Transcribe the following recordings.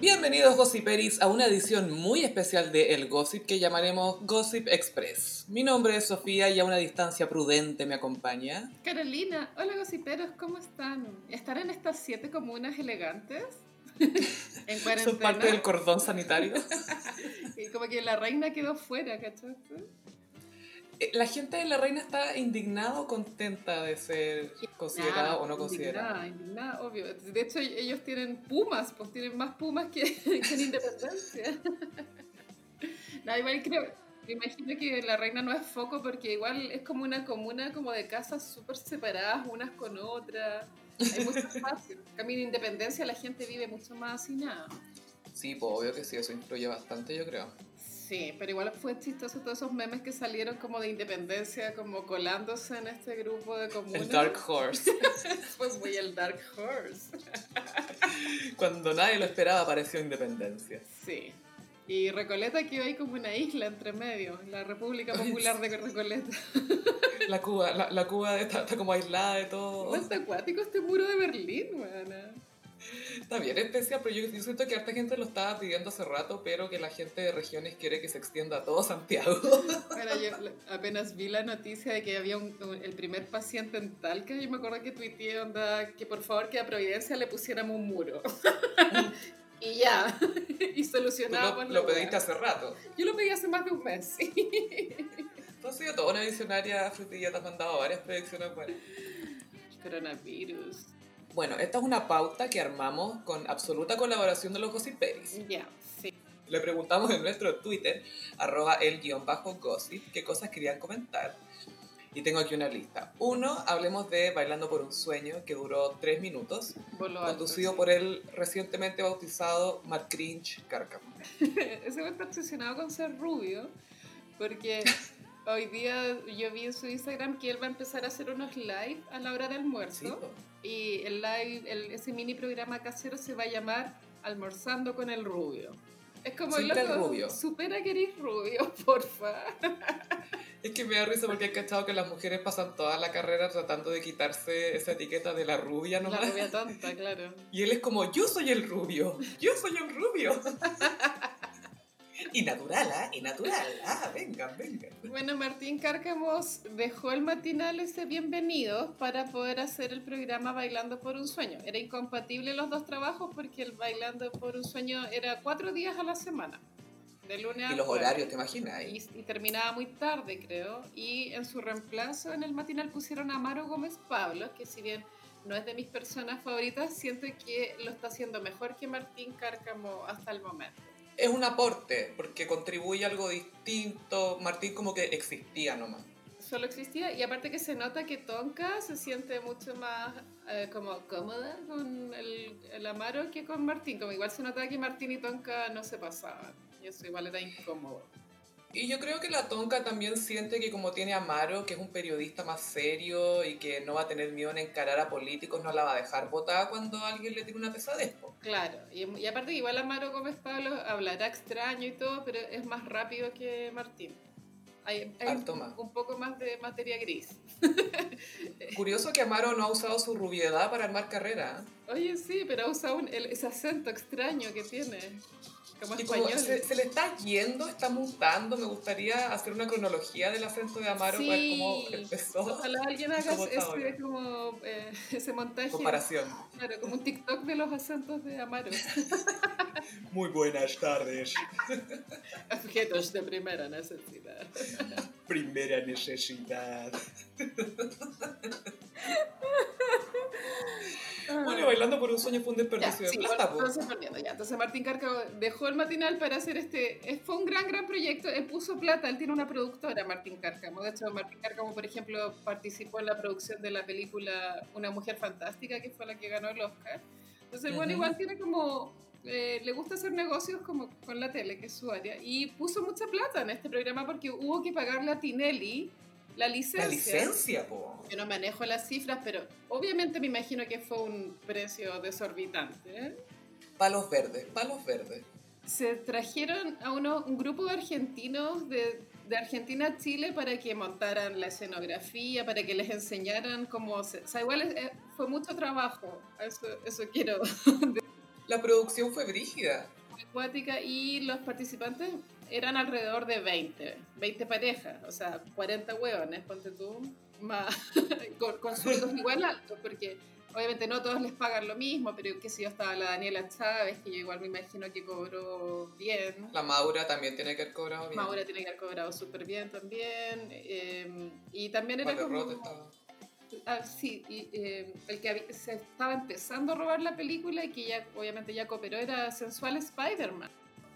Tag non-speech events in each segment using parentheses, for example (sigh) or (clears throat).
Bienvenidos Gossiperis a una edición muy especial de El Gossip que llamaremos Gossip Express. Mi nombre es Sofía y a una distancia prudente me acompaña. Carolina, hola gossiperos, ¿cómo están? ¿Están en estas siete comunas elegantes? (laughs) en cuarentena. Son parte del cordón sanitario. (laughs) y como que la reina quedó fuera, ¿cachaste? Eh, la gente de la reina está indignada o contenta de ser considerada o no considerada. Indignada, indignada, obvio. De hecho, ellos tienen pumas, pues tienen más pumas que, (laughs) que en independencia. (laughs) no, igual creo, me imagino que la reina no es foco porque igual es como una comuna como de casas súper separadas unas con otras. Hay mucho (laughs) espacio. En independencia la gente vive mucho más nada. Sí, pues obvio que sí, eso influye bastante, yo creo. Sí, pero igual fue chistoso todos esos memes que salieron como de independencia, como colándose en este grupo de comunas. El Dark Horse. (laughs) fue muy el Dark Horse. (laughs) Cuando nadie lo esperaba apareció Independencia. Sí. Y Recoleta quedó ahí como una isla entre medio, la República Popular de Recoleta. La Cuba, la, Cuba está, como aislada de todo. Está acuático este muro de Berlín, weón. Está bien especial, pero yo, siento que harta gente lo estaba pidiendo hace rato, pero que la gente de regiones quiere que se extienda a todo Santiago. (laughs) Bueno, yo apenas vi la noticia de que había el primer paciente en Talca, yo me acuerdo que tuiteé onda, que por favor que a Providencia le pusiéramos un muro. (laughs) y ya, (laughs) y solucionaba. Lo, lo pediste hace rato. Yo lo pedí hace más de un mes. Tú has sido toda una visionaria, Frutilla, te has mandado varias predicciones buenas. Coronavirus. Bueno, esta es una pauta que armamos con absoluta colaboración de los gossiperis. Ya, sí. Le preguntamos en nuestro Twitter, arroba el-gossip, qué cosas querían comentar. Y tengo aquí una lista. Uno, hablemos de Bailando por un sueño, que duró tres minutos, conducido por el recientemente bautizado Matt Cringe Cárcamo. (laughs) Ese está obsesionado con ser rubio, porque (laughs) hoy día yo vi en su Instagram que él va a empezar a hacer unos live a la hora del almuerzo. y el live, el, ese mini programa casero se va a llamar Almorzando con el Rubio. Es como el loco, rubio. supera que eres rubio, (laughs) porfa. Es que me da risa porque he cachado que las mujeres pasan toda la carrera tratando de quitarse esa etiqueta de la rubia nomás. La rubia tonta, claro. (laughs) Y él es como, yo soy el rubio, yo soy el rubio. (laughs) (laughs) Y natural, ¿ah? Y natural. Ah, vengan, vengan. Bueno, Martín Cárcamos dejó el matinal ese bienvenido para poder hacer el programa Bailando por un Sueño. Era incompatible los dos trabajos porque el Bailando por un Sueño era cuatro días a la semana. De lunes a Y los horarios, ¿te imaginas? Y, y, terminaba muy tarde, creo. Y en su reemplazo en el matinal pusieron a Amaro Gómez Pablo, que si bien no es de mis personas favoritas, siento que lo está haciendo mejor que Martín Cárcamo hasta el momento es un aporte, porque contribuye algo distinto. Martín como que existía nomás. Solo existía, y aparte que se nota que Tonka se siente mucho más eh, como cómoda con el, el, Amaro que con Martín. Como igual se nota que Martín y Tonka no se pasaban, y eso igual era incómodo. Y yo creo que la Tonka también siente que como tiene a Amaro, que es un periodista más serio y que no va a tener miedo en encarar a políticos, no la va a dejar votar cuando alguien le tire una pesadez. Claro, y, y, aparte igual Amaro Gómez Pablo hablará extraño y todo, pero es más rápido que Martín. Hay, un poco más de materia gris. (laughs) Curioso que Amaro no ha usado su rubiedad para armar carrera. ¿eh? Oye, sí, pero ha usado ese acento extraño que tiene. Como se, le está yendo, está mutando. Me gustaría hacer una cronología del acento de Amaro para ver cómo empezó. Ojalá alguien (laughs) haga ese, como, eh, (laughs) ese montaje. Comparación. Claro, como un TikTok de los acentos de Amaro. (laughs) Muy buenas tardes. Objetos de primera necesidad. Primera necesidad. Bueno, bailando por un sueño fue un desperdicio de plata. entonces, ya. entonces Martín Cárcamo dejó el matinal para hacer este. Eh, fue un gran, gran proyecto. Él puso plata, él tiene una productora, Martín Cárcamo. De hecho, Martín Cárcamo, por ejemplo, participó en la producción de la película Una Mujer Fantástica, que fue la que ganó el Oscar. Entonces, bueno, igual tiene como. Eh, le gusta hacer negocios como con la tele, que es su área, y puso mucha plata en este programa porque hubo que pagarle a Tinelli la licencia. La licencia, po. Yo no manejo las cifras, pero obviamente me imagino que fue un precio desorbitante. ¿eh? Palos verdes, palos verdes. Se trajeron a uno, un grupo de argentinos de, de Argentina a Chile para que montaran la escenografía, para que les enseñaran cómo... Se, o sea, igual fue mucho trabajo, eso, eso quiero (laughs) La producción fue brígida. Acuática y los participantes eran alrededor de 20, 20 parejas, o sea, 40 hueones, ponte tú, más, (laughs) con, con sueldos igual altos, porque obviamente no todos les pagan lo mismo, pero que si yo estaba la Daniela Chávez, que yo igual me imagino que cobró bien. La Maura también tiene que haber cobrado bien. Maura tiene que haber cobrado súper bien también. Eh, y también era como... Estaba. Ah, sí, y, eh, el que se estaba empezando a robar la película y que ya obviamente ya cooperó era Sensual Spider-Man.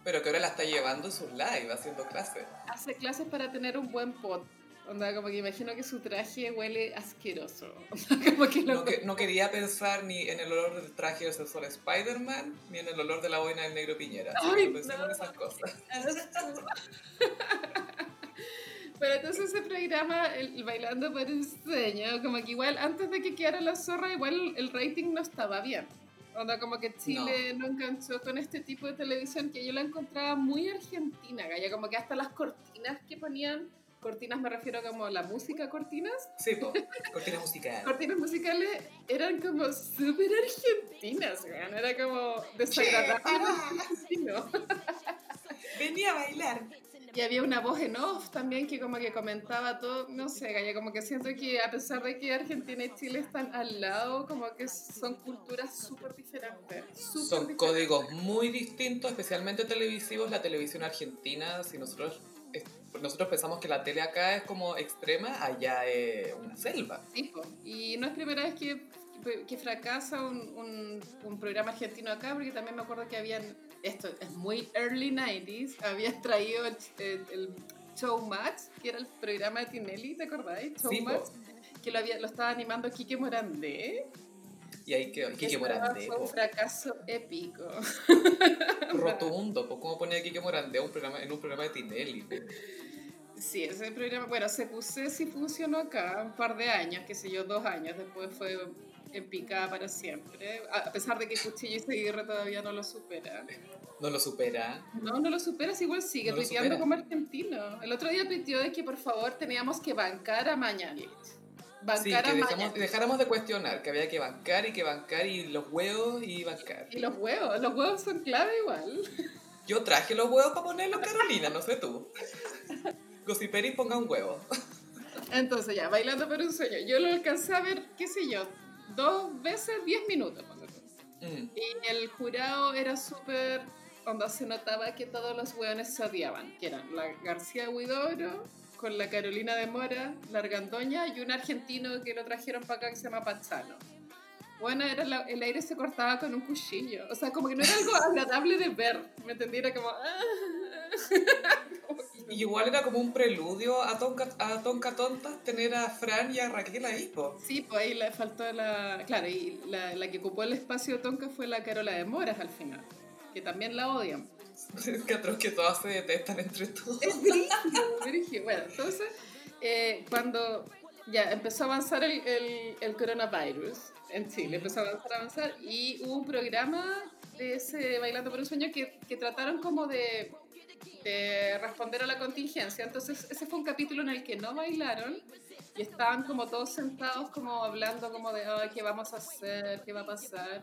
Pero que ahora la está llevando en sus live, haciendo clases. Hace clases para tener un buen pot. Onda, como que imagino que su traje huele asqueroso. (laughs) como que no, que, no, quería pensar ni en el olor del traje de Sensual Spider-Man, ni en el olor de la boina del negro Piñera. Ay, no en esas cosas. (laughs) Pero entonces ese programa, el, Bailando por un sueño, como que igual antes de que quedara la zorra, igual el rating no estaba bien. Onda, como que Chile no. enganchó con este tipo de televisión que yo la encontraba muy argentina, ya como que hasta las cortinas que ponían, cortinas me refiero como la música cortinas. Sí, (laughs) cortinas musicales. cortinas musicales eran como súper argentinas, era como desagradable. (laughs) Venía a bailar. Y había una voz en off también que como que comentaba todo, no sé, Gaya, como que siento que a pesar de que Argentina y Chile están al lado, como que son culturas súper diferentes. son códigos muy distintos, especialmente televisivos. La televisión argentina, si nosotros nosotros pensamos que la tele acá es como extrema, allá es una selva. y no es primera vez que, que fracasa un, un, un, programa argentino acá, porque también me acuerdo que habían esto es muy early 90s, había traído el, Showmatch, que era el programa de Tinelli, ¿te acordáis? Showmatch, que lo, había, lo estaba animando Quique Morandé. Y ahí quedó Quique Morandé. Fue un fracaso épico. (laughs) Rotundo, ¿cómo ponía Quique Morandé un programa, en un programa de Tinelli? Sí, ese programa, bueno, se puse si funcionó acá un par de años, qué sé yo, dos años, después fue en picada para siempre, a pesar de que Cuchillo y Seguirre todavía no lo supera. ¿No lo supera? No, no lo superas, igual sigue no como argentino. El otro día tuiteó de que por favor teníamos que bancar a Mañalich. Bancar sí, que dejáramos de cuestionar, que había que bancar y que bancar y los huevos y bancar. Y los huevos, los huevos son clave igual. Yo traje los huevos para ponerlos, Carolina, no sé tú. Gossiperi ponga un huevo. Entonces ya, bailando por un sueño. Yo lo alcancé a ver, qué sé yo, dos veces diez minutos. Mm. Y el jurado era súper, cuando se notaba que todos los hueones se odiaban, que eran la García Huidoro con la Carolina de Mora, la Argandoña y un argentino que lo trajeron para acá que se llama Pachano. Bueno, era el aire se cortaba con un cuchillo. O sea, como que no era algo agradable de ver. ¿Me entendí? Era como... (laughs) Y igual era como un preludio a Tonka, a Tonka Tonta tener a Fran y a Raquel ahí, po. Sí, pues ahí le faltó la... Claro, y la, la que ocupó el espacio de Tonka fue la Carola de Moras al final, que también la odian. (laughs) Es que atroz que todas se detestan entre todos. Es brígido, Bueno, entonces, eh, cuando ya empezó a avanzar el, el, el coronavirus en Chile, empezó a avanzar, a avanzar, y hubo un programa de ese Bailando por un Sueño que, que trataron como de de responder a la contingencia. Entonces ese fue un capítulo en el que no bailaron y estaban como todos sentados como hablando como de qué vamos a hacer, qué va a pasar.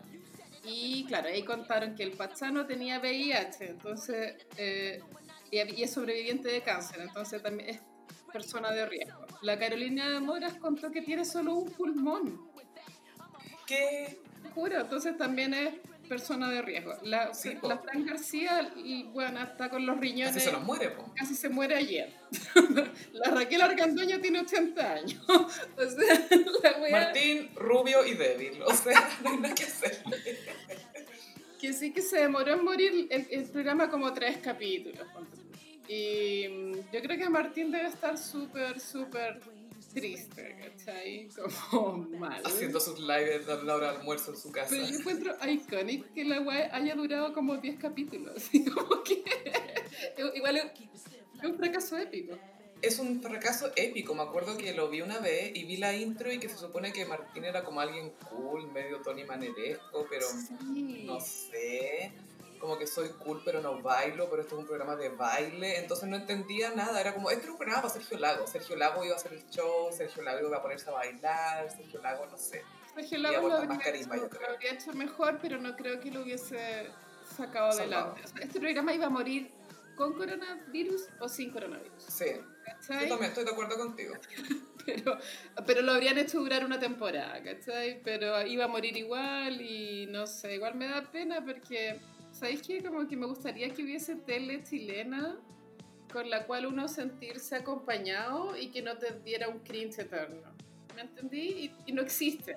Y claro, ahí contaron que el Pachano tenía VIH, entonces, eh, y, es sobreviviente de cáncer, entonces también es persona de riesgo. La Carolina Moras contó que tiene solo un pulmón. ¿Qué? Juro, entonces también es persona de riesgo. La, la Fran García, y, bueno, está con los riñones. Casi se nos muere, po. Casi se muere ayer. (laughs) la Raquel Argandoña tiene 80 años. (laughs) o sea, la Martín, rubio y débil. O sea, (laughs) no hay nada que hacerle. que sí que se demoró en morir el, el programa como tres capítulos. Y mm, yo creo que Martín debe estar súper, súper triste, ¿cachai? Como (laughs) mal. Haciendo sus lives a la hora de almuerzo en su casa. Pero yo encuentro iconic que la web haya durado como 10 capítulos. (laughs) Como que. (laughs) Igual es un fracaso épico. Es un fracaso épico. Me acuerdo que lo vi una vez y vi la intro y que se supone que Martín era como alguien cool, medio Tony Maneresco, pero no sé como que soy cool pero no bailo, pero esto es un programa de baile, entonces no entendía nada, era como, este era un programa para Sergio Lago, Sergio Lago iba a hacer el show, Sergio Lago iba a ponerse a bailar, Sergio Lago, no sé. Sergio Lagos lo habría, carisma, hecho, lo habría, hecho, mejor, pero no creo que lo hubiese sacado adelante. este programa iba a morir con coronavirus o sin coronavirus. Sí. Yo también estoy de acuerdo contigo. (laughs) pero, pero lo habrían hecho durar una temporada, ¿cachai? Pero iba a morir igual y no sé, igual me da pena porque, ¿sabéis qué? Como que me gustaría que hubiese tele chilena con la cual uno sentirse acompañado y que no te diera un cringe eterno. ¿Me entendí? y no existe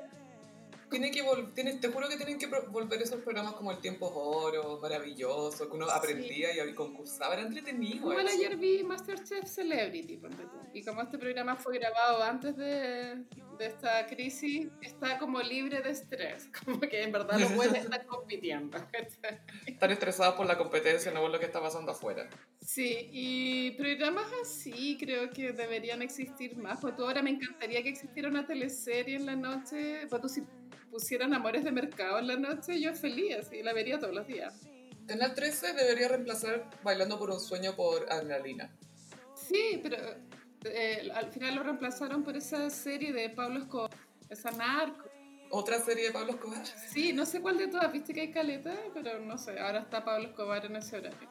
tiene que tiene, te juro que tienen que volver esos programas como El Tiempo Oro, maravilloso, que uno aprendía y concursaba, era entretenido. Como ayer vi Masterchef Celebrity, y como este programa fue grabado antes de, de, esta crisis, está como libre de estrés, (laughs) como que en verdad no puede estar compitiendo. Están estresados por la competencia, no por lo que está pasando afuera. Sí, y programas así creo que deberían existir más, porque ahora me encantaría que existiera una teleserie en la noche, pues tú si pusieran Amores de Mercado en la noche, yo feliz, así la vería todos los días. Canal 13 debería reemplazar Bailando por un sueño por Adrenalina. Sí, pero eh, al final lo reemplazaron por esa serie de Pablo Escobar, esa narco. ¿Otra serie de Pablo Escobar? Sí, no sé cuál de todas, viste que hay caleta, pero no sé, ahora está Pablo Escobar en ese horario.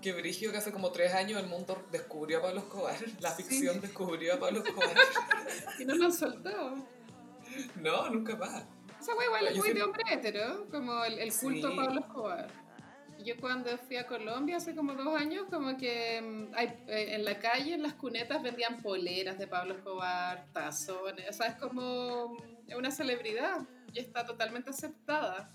Qué brígido que hace como tres años el mundo descubrió a Pablo Escobar, (laughs) la ficción descubrió a Pablo Escobar. (laughs) y no lo han soltado. No, nunca más. Esa wea igual es muy de hombre hetero, como el, el culto a Pablo Escobar. Yo cuando fui a Colombia hace como dos años, como que mm, hay, eh, en la calle, en las cunetas, vendían poleras de Pablo Escobar, tazones, o sea, es como mm, una celebridad y está totalmente aceptada.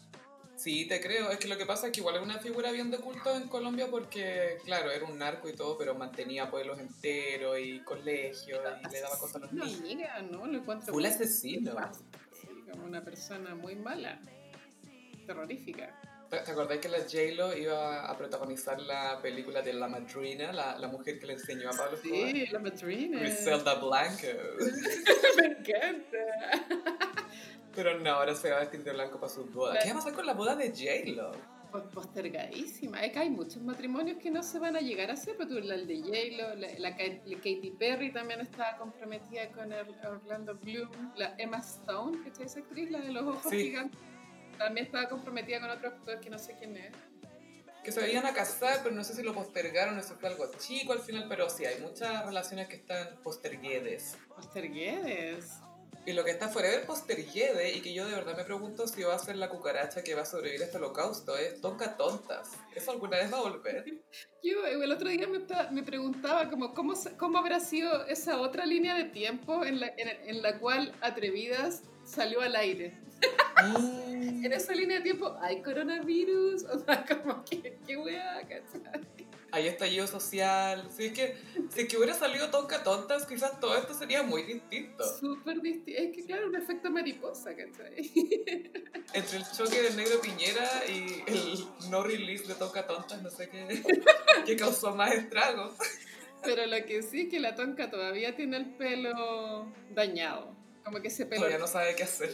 Sí, te creo. Es que lo que pasa es que igual es una figura bien de culto en Colombia porque, claro, era un narco y todo, pero mantenía pueblos enteros y colegios y le daba cosas a los niños. Amiga, ¿no? Lo encuentro Fue un asesino como una persona muy mala, terrorífica. ¿Te acordás que la J-Lo iba a protagonizar la película de La Madrina, la, la mujer que le enseñó a Pablo Sí, La Madrina. Griselda Blanco. (laughs) Me encanta. Pero no, ahora se va a vestir de blanco para su boda. ¿Qué va a pasar con la boda de J-Lo? Postergadísima. Es que hay muchos matrimonios que no se van a llegar a hacer, pero tú, el de J-Lo, la, la, Katy Perry también estaba comprometida con el Orlando Bloom, la Emma Stone, que es esa actriz, la de los ojos gigantes, también estaba comprometida con otro actor que no sé quién es. Que se iban a casar, pero no sé si lo postergaron, eso fue algo chico al final, pero sí, hay muchas relaciones que están posterguedes. Posterguedes. Y lo que está fuera del posterguede y que yo de verdad me pregunto si va a ser la cucaracha que va a sobrevivir a este holocausto es Tonka Tontas. ¿Eso alguna vez va a volver? Yo el otro día me, me preguntaba como, ¿cómo, cómo habrá sido esa otra línea de tiempo en la, en, la cual Atrevidas salió al aire. Mm. en esa línea de tiempo hay coronavirus, (laughs) o sea, como que, qué weá, ¿cachai? Hay estallido social. Si es que, si es que hubiera salido Tonka Tontas, quizás todo esto sería muy distinto. Súper distinto. Es que, claro, un efecto mariposa, ¿cachai? Entre el choque del negro Piñera y el no release de Tonka Tontas, no sé qué, (laughs) qué causó más estragos. Pero lo que sí es que la Tonka todavía tiene el pelo dañado. Como que ese pelo. Todavía no sabe qué hacer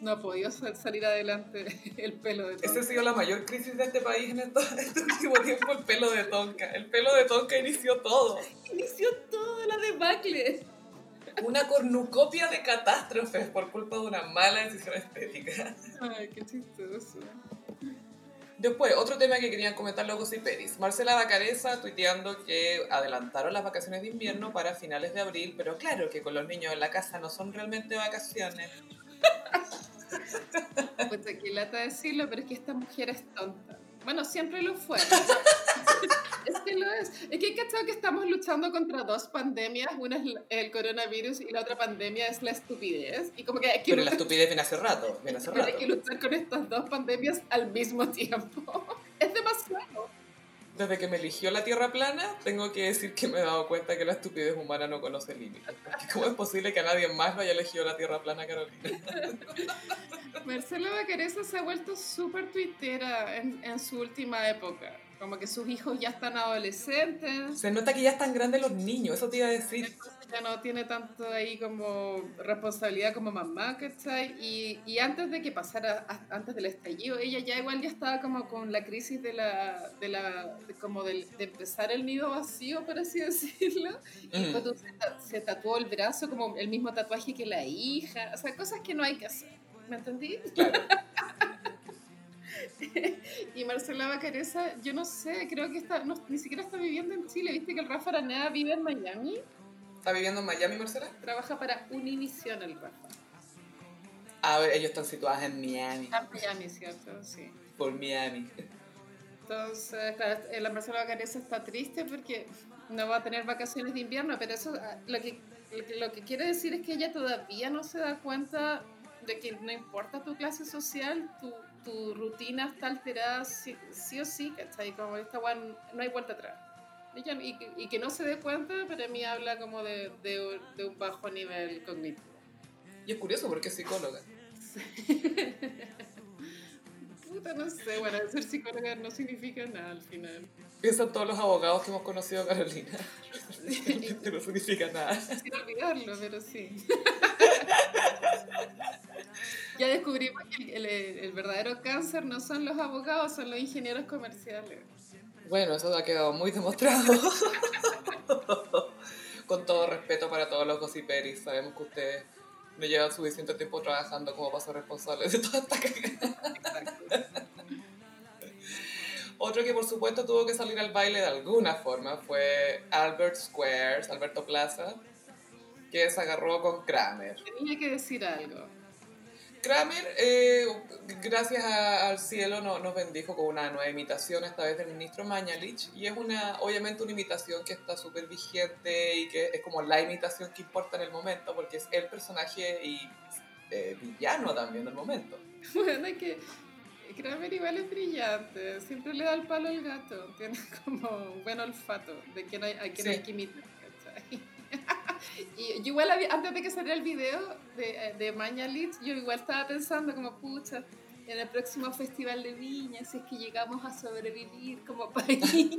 no, ha podido salir adelante (laughs) el pelo de Tonka. Esa ha sido la mayor crisis de este país (laughs) en este, último tiempo, el pelo de Tonka. El pelo de Tonka inició todo. Inició todo la debacle. Una cornucopia de catástrofes por culpa de una mala decisión estética. Ay, qué chistoso. Después, otro tema que querían comentar los y Peris. Marcela Bacareza tuiteando que adelantaron las vacaciones de invierno para finales de abril, pero claro que con los niños en la casa no son realmente vacaciones. Pues aquí lata decirlo, pero es que esta mujer es tonta. Bueno, siempre lo fue. (laughs) es que lo es. Es que hay que que estamos luchando contra dos pandemias. Una es el coronavirus y la otra pandemia es la estupidez. Y como que hay que pero la estupidez viene hace rato. Viene hace rato. Hay que luchar con estas dos pandemias al mismo tiempo. Desde que me eligió la Tierra plana, tengo que decir que me he dado cuenta que la estupidez humana no conoce límites. ¿Cómo es posible que nadie más haya elegido la Tierra plana, Carolina? (laughs) Marcela Bacareza se ha vuelto súper tuitera en, en su última época. Como que sus hijos ya están adolescentes. Se nota que ya están grandes los niños, eso te iba a decir. Ya no tiene tanto ahí como responsabilidad como mamá, ¿cachai? Y, y antes de que pasara, antes del estallido, ella ya igual ya estaba como con la crisis de la, de la, como de, de empezar el nido vacío, por así (laughs) decirlo. Y mm. se, se tatuó el brazo como el mismo tatuaje que la hija, o sea, cosas que no hay que hacer. ¿Me entendí? (laughs) y Marcela Bacareza, yo no sé, creo que está, ni siquiera está viviendo en Chile. ¿Viste que el Rafa Araneda vive en Miami? ¿Está viviendo en Miami, Marcela? Trabaja para Univision el Rafa. Ah, ellos están situados en Miami. En Miami, ¿cierto? Sí. Por Miami. Entonces, claro, la Marcela Bacareza está triste porque no va a tener vacaciones de invierno, pero eso ah, lo que, lo que quiere decir es que ella todavía no se da cuenta de que no importa tu clase social, tu, tu rutina está alterada sí, o sí, ¿cachai? Como esta no hay vuelta atrás. Y, y, que no se dé cuenta, para mí habla como de, de, de un bajo nivel cognitivo. Y es curioso porque es psicóloga. (laughs) Puta, no sé, bueno, ser psicóloga no significa nada al final. Piensan todos los abogados que hemos conocido, Carolina. (laughs) no significa nada. Sin olvidarlo, pero sí. (laughs) ya descubrimos que el, verdadero cáncer no son los abogados, son los ingenieros comerciales. Bueno, eso ha quedado muy demostrado. (laughs) Con todo respeto para todos los gossiperis, sabemos que ustedes no llevan suficiente tiempo trabajando como para ser responsables de toda esta cagada. Otro que por supuesto tuvo que salir al baile de alguna forma fue Albert Squares, Alberto Plaza, que se agarró con Kramer. Tenía que decir algo. Kramer, eh, gracias al cielo, nos bendijo con una nueva imitación, esta vez del ministro Mañalich, y es una, obviamente una imitación que está súper vigente y que es como la imitación que importa en el momento, porque es el personaje y eh, villano también del momento. (laughs) Bueno, es que Kramer igual es brillante, siempre le da el palo al gato, (laughs) tiene como un buen olfato de que hay, a quien hay que imitar. Y yo igual antes de que saliera el video de, de Mañalich, yo igual estaba pensando como, pucha, en el próximo festival de Viña, si es que llegamos a sobrevivir como (laughs) país,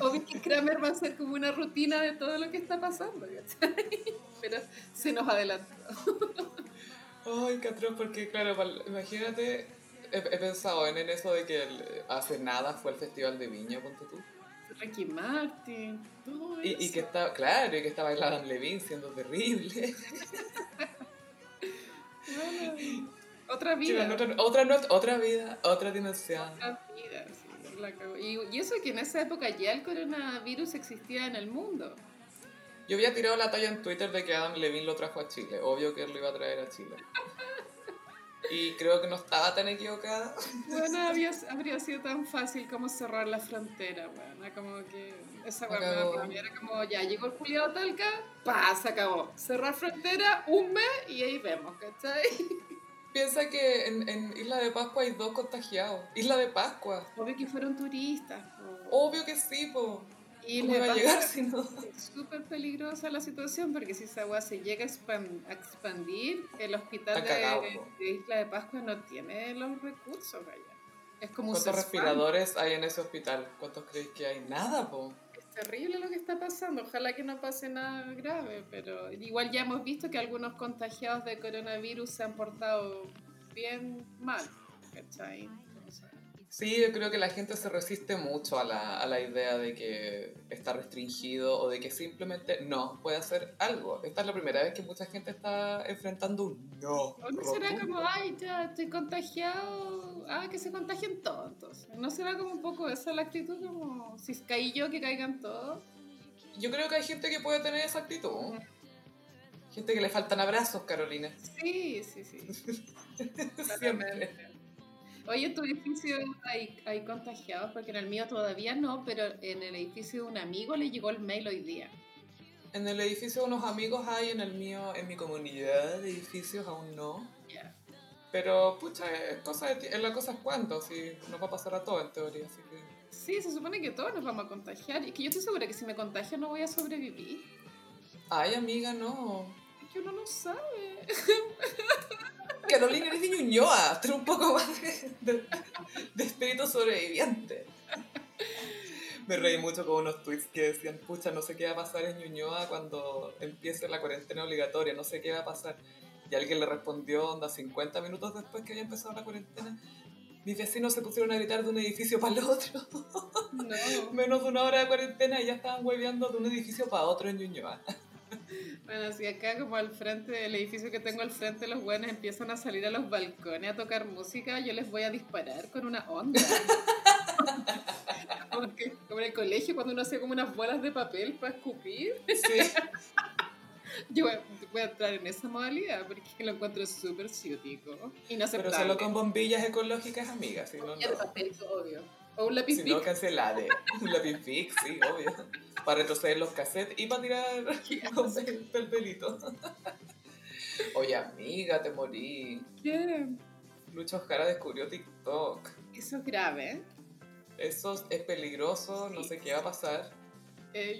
obvio que Kramer va a ser como una rutina de todo lo que está pasando, pero se nos adelantó. Ay, Catrón, porque claro, imagínate he, pensado en, eso de que hace nada fue el Festival de Viña, ponte tú. Ricky Martin, todo y, eso. Y que está, claro, y que estaba Adam Levine siendo terrible. otra vida. otra, otra, otra vida, otra dimensión. Otra vida, sí, la y, y eso que en esa época ya el coronavirus existía en el mundo. Yo había tirado la talla en Twitter de que Adam Levine lo trajo a Chile. Obvio que él lo iba a traer a Chile. Y creo que no estaba tan equivocada. Bueno, había, habría sido tan fácil como cerrar la frontera, bueno, como que esa weá era como, ya llegó el culiado Talca, pa, se acabó. Cerrar frontera, un mes y ahí vemos, ¿cachai? Piensa que en, en, Isla de Pascua hay dos contagiados. Isla de Pascua. Obvio que fueron turistas. Obvio que sí, po. Y le va a llegar si no? Es súper peligrosa la situación porque si esa agua se llega a expandir, el hospital de, Isla de Pascua no tiene los recursos allá. Es como ¿Cuántos respiradores hay en ese hospital? ¿Cuántos creéis que hay? Nada, po. Es terrible lo que está pasando. Ojalá que no pase nada grave, pero igual ya hemos visto que algunos contagiados de coronavirus se han portado bien mal. ¿Cachai? Sí, yo creo que la gente se resiste mucho a la, a la, idea de que está restringido o de que simplemente no puede hacer algo. Esta es la primera vez que mucha gente está enfrentando un no. ¿O no será como, ay, ya estoy contagiado? Ah, que se contagien todos. Entonces. ¿No será como un poco esa la actitud? Como, si caí yo, que caigan todos. Yo creo que hay gente que puede tener esa actitud. Gente que le faltan abrazos, Carolina. Sí, sí, sí. (laughs) Siempre. Oye, en tu edificio hay, hay contagiados, porque en el mío todavía no, pero en el edificio de un amigo le llegó el mail hoy día. En el edificio de unos amigos hay, en el mío, en mi comunidad de edificios aún no. Pero, pucha, es, cosa es la cosa es cuánto, si nos va a pasar a todos en teoría, así que... Sí, se supone que todos nos vamos a contagiar. Y que yo estoy segura que si me contagio no voy a sobrevivir. Ay, amiga, no. Es que uno no sabe. (laughs) Carolina eres de Ñuñoa, trae un poco más de, espíritu sobreviviente. Me reí mucho con unos tweets que decían, pucha, no sé qué va a pasar en Ñuñoa cuando empiece la cuarentena obligatoria, no sé qué va a pasar. Y alguien le respondió, onda, 50 minutos después que había empezado la cuarentena, mis vecinos se pusieron a gritar de un edificio para el otro. (laughs) Menos de una hora de cuarentena y ya estaban hueveando de un edificio para otro en Ñuñoa. Bueno, si acá como al frente del edificio que tengo al frente, los buenos empiezan a salir a los balcones a tocar música, yo les voy a disparar con una onda. (laughs) como, que, como en el colegio cuando uno hacía como unas bolas de papel para escupir. Sí. (laughs) Yo voy, a entrar en esa modalidad porque lo encuentro súper ciútico. Pero solo con bombillas ecológicas, amigas. Si no, no. papel, obvio. O un lápiz Si no, cancelade. Un (laughs) lápiz fix, sí, obvio. Para retroceder los cassettes y para tirar (laughs) el pelito. (laughs) Oye, amiga, te morí. ¿Qué? Lucho Jara descubrió TikTok. Eso es grave. Eso es peligroso, no sé qué va a pasar.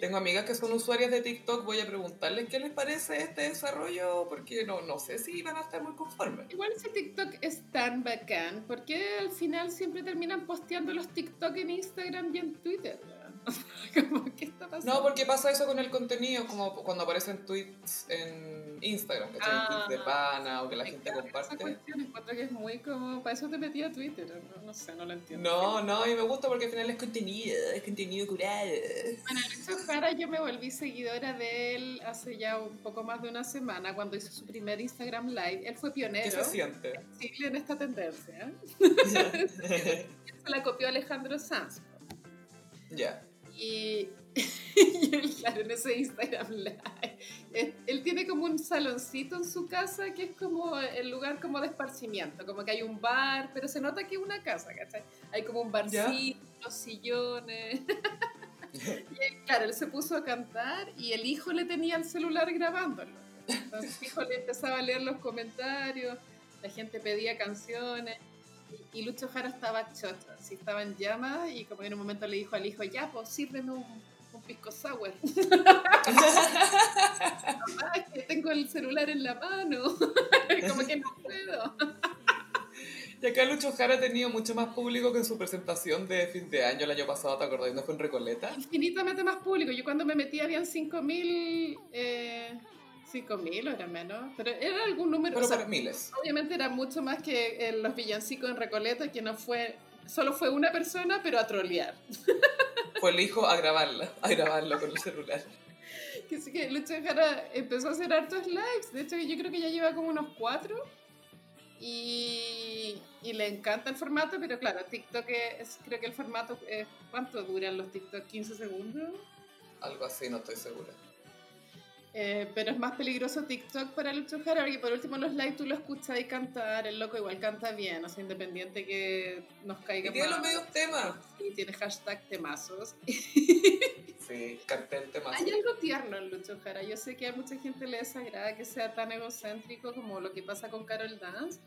Tengo amigas que son usuarias de TikTok, voy a preguntarles qué les parece este desarrollo, porque no, no sé si van a estar muy conformes. Igual ese TikTok es tan bacán, porque al final siempre terminan posteando los TikTok en Instagram y en Twitter. (laughs) ¿qué está pasando? No, porque pasa eso con el contenido, como cuando aparecen tweets en Instagram, que ah, de pana o que la gente comparte. Esa cuestión encuentro que es muy como, para eso te metí a Twitter, no, no, sé, no lo entiendo. No, no, y me gusta porque al final es contenido, es contenido curado. Bueno, Lucho Jara yo me volví seguidora de él hace ya un poco más de una semana, cuando hizo su primer Instagram Live. Él fue pionero. ¿Qué se siente? Sí, en esta tendencia. (laughs) se la copió Alejandro Sanz. Ya. Y, (laughs) claro, en ese Instagram Live, él tiene como un saloncito en su casa que es como el lugar como de esparcimiento, como que hay un bar, pero se nota que es una casa, ¿cachai? Hay como un barcito, los sillones. (laughs) y claro, él se puso a cantar y el hijo le tenía el celular grabándolo. Entonces el hijo le empezaba a leer los comentarios, la gente pedía canciones y Lucho Jara estaba chocho, así estaba en llamas y como en un momento le dijo al hijo, ya, pues sírveme un, un pisco sour. Mamá, (laughs) es que tengo el celular en la mano, (laughs) como que no puedo. Y acá Lucho Jara ha tenido mucho más público que en su presentación de fin de año el año pasado, ¿te acordás? ¿No fue en Recoleta? Infinitamente más público. Yo cuando me metí habían 5.000 eh, 5.000 o era menos, pero era algún número. Pero o miles. Obviamente era mucho más que los villancicos en Recoleta, que no fue, solo fue una persona, pero a trolear. (laughs) Fue el hijo a grabarla, a grabarlo con el celular. Que sí que Lucho Jara empezó a hacer hartos lives, de hecho yo creo que ya lleva como unos cuatro. Y, y le encanta el formato, pero claro, TikTok es, creo que el formato, es, ¿cuánto duran los TikTok? ¿15 segundos? Algo así, no estoy segura. Eh, pero es más peligroso TikTok para Lucho Jara, porque por último los live tú lo escuchas y cantar, el loco igual canta bien, o sea, independiente que nos caiga Y tiene los medios temas. Y tiene hashtag temazos. Sí, cartel temazos. Hay algo tierno en Lucho Jara, yo sé que a mucha gente le desagrada que sea tan egocéntrico como lo que pasa con Carol Dance,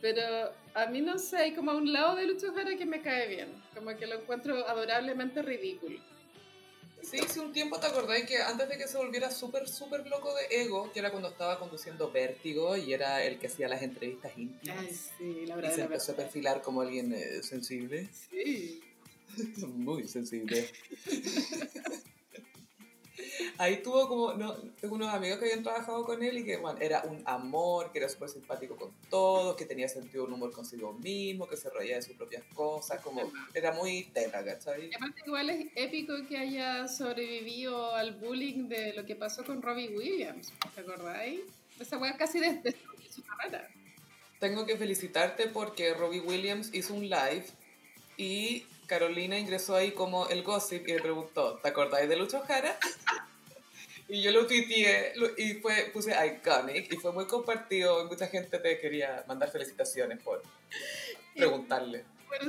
pero a mí no sé, hay como a un lado de Lucho Jara que me cae bien, como que lo encuentro adorablemente ridículo. Sí, sí, un tiempo te acordás que antes de que se volviera súper, súper loco de ego, que era cuando estaba conduciendo Vértigo y era el que hacía las entrevistas íntimas. Ay, sí, la verdad. Y se empezó a perfilar como alguien eh, sensible. Sí. (laughs) Muy sensible. (laughs) ahí tuvo como, no, unos amigos que habían trabajado con él y que, bueno, era un amor, que era súper simpático con todos, que tenía sentido un humor consigo mismo, que se reía de sus propias cosas, como, era muy teta, ¿cachai? aparte igual es épico que haya sobrevivido al bullying de lo que pasó con Robbie Williams, ¿te acordáis? Esa weá casi desde su carrera. Tengo que felicitarte porque Robbie Williams hizo un live y Carolina ingresó ahí como el gossip y le preguntó, ¿te acordáis de Lucho Jara? (laughs) Y yo lo tuiteé y fue, puse iconic y fue muy compartido. Mucha gente te quería mandar felicitaciones por preguntarle.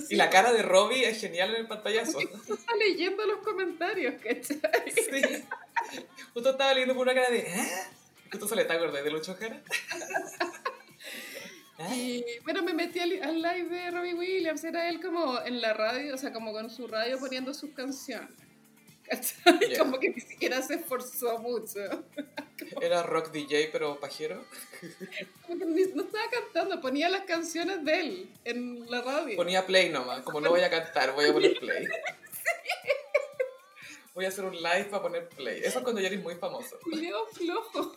Y la cara de Robbie es genial en el pantallazo. (laughs) Está leyendo los comentarios, ¿cachai? (laughs) Sí. Justo estaba leyendo por una cara de ¿eh? Justo se le está acordando de Lucho Jara. (laughs) Y bueno, me metí al, live de Robbie Williams, era él como en la radio, o sea, como con su radio poniendo sus canciones. Como que ni siquiera se esforzó mucho. (laughs) Era rock DJ, pero pajero. Como que no estaba cantando, ponía las canciones de él en la radio. Ponía play nomás, como no voy a cantar, voy a poner play. (laughs) Voy a hacer un live para poner play. Eso es cuando ya eres muy famoso. Julio flojo.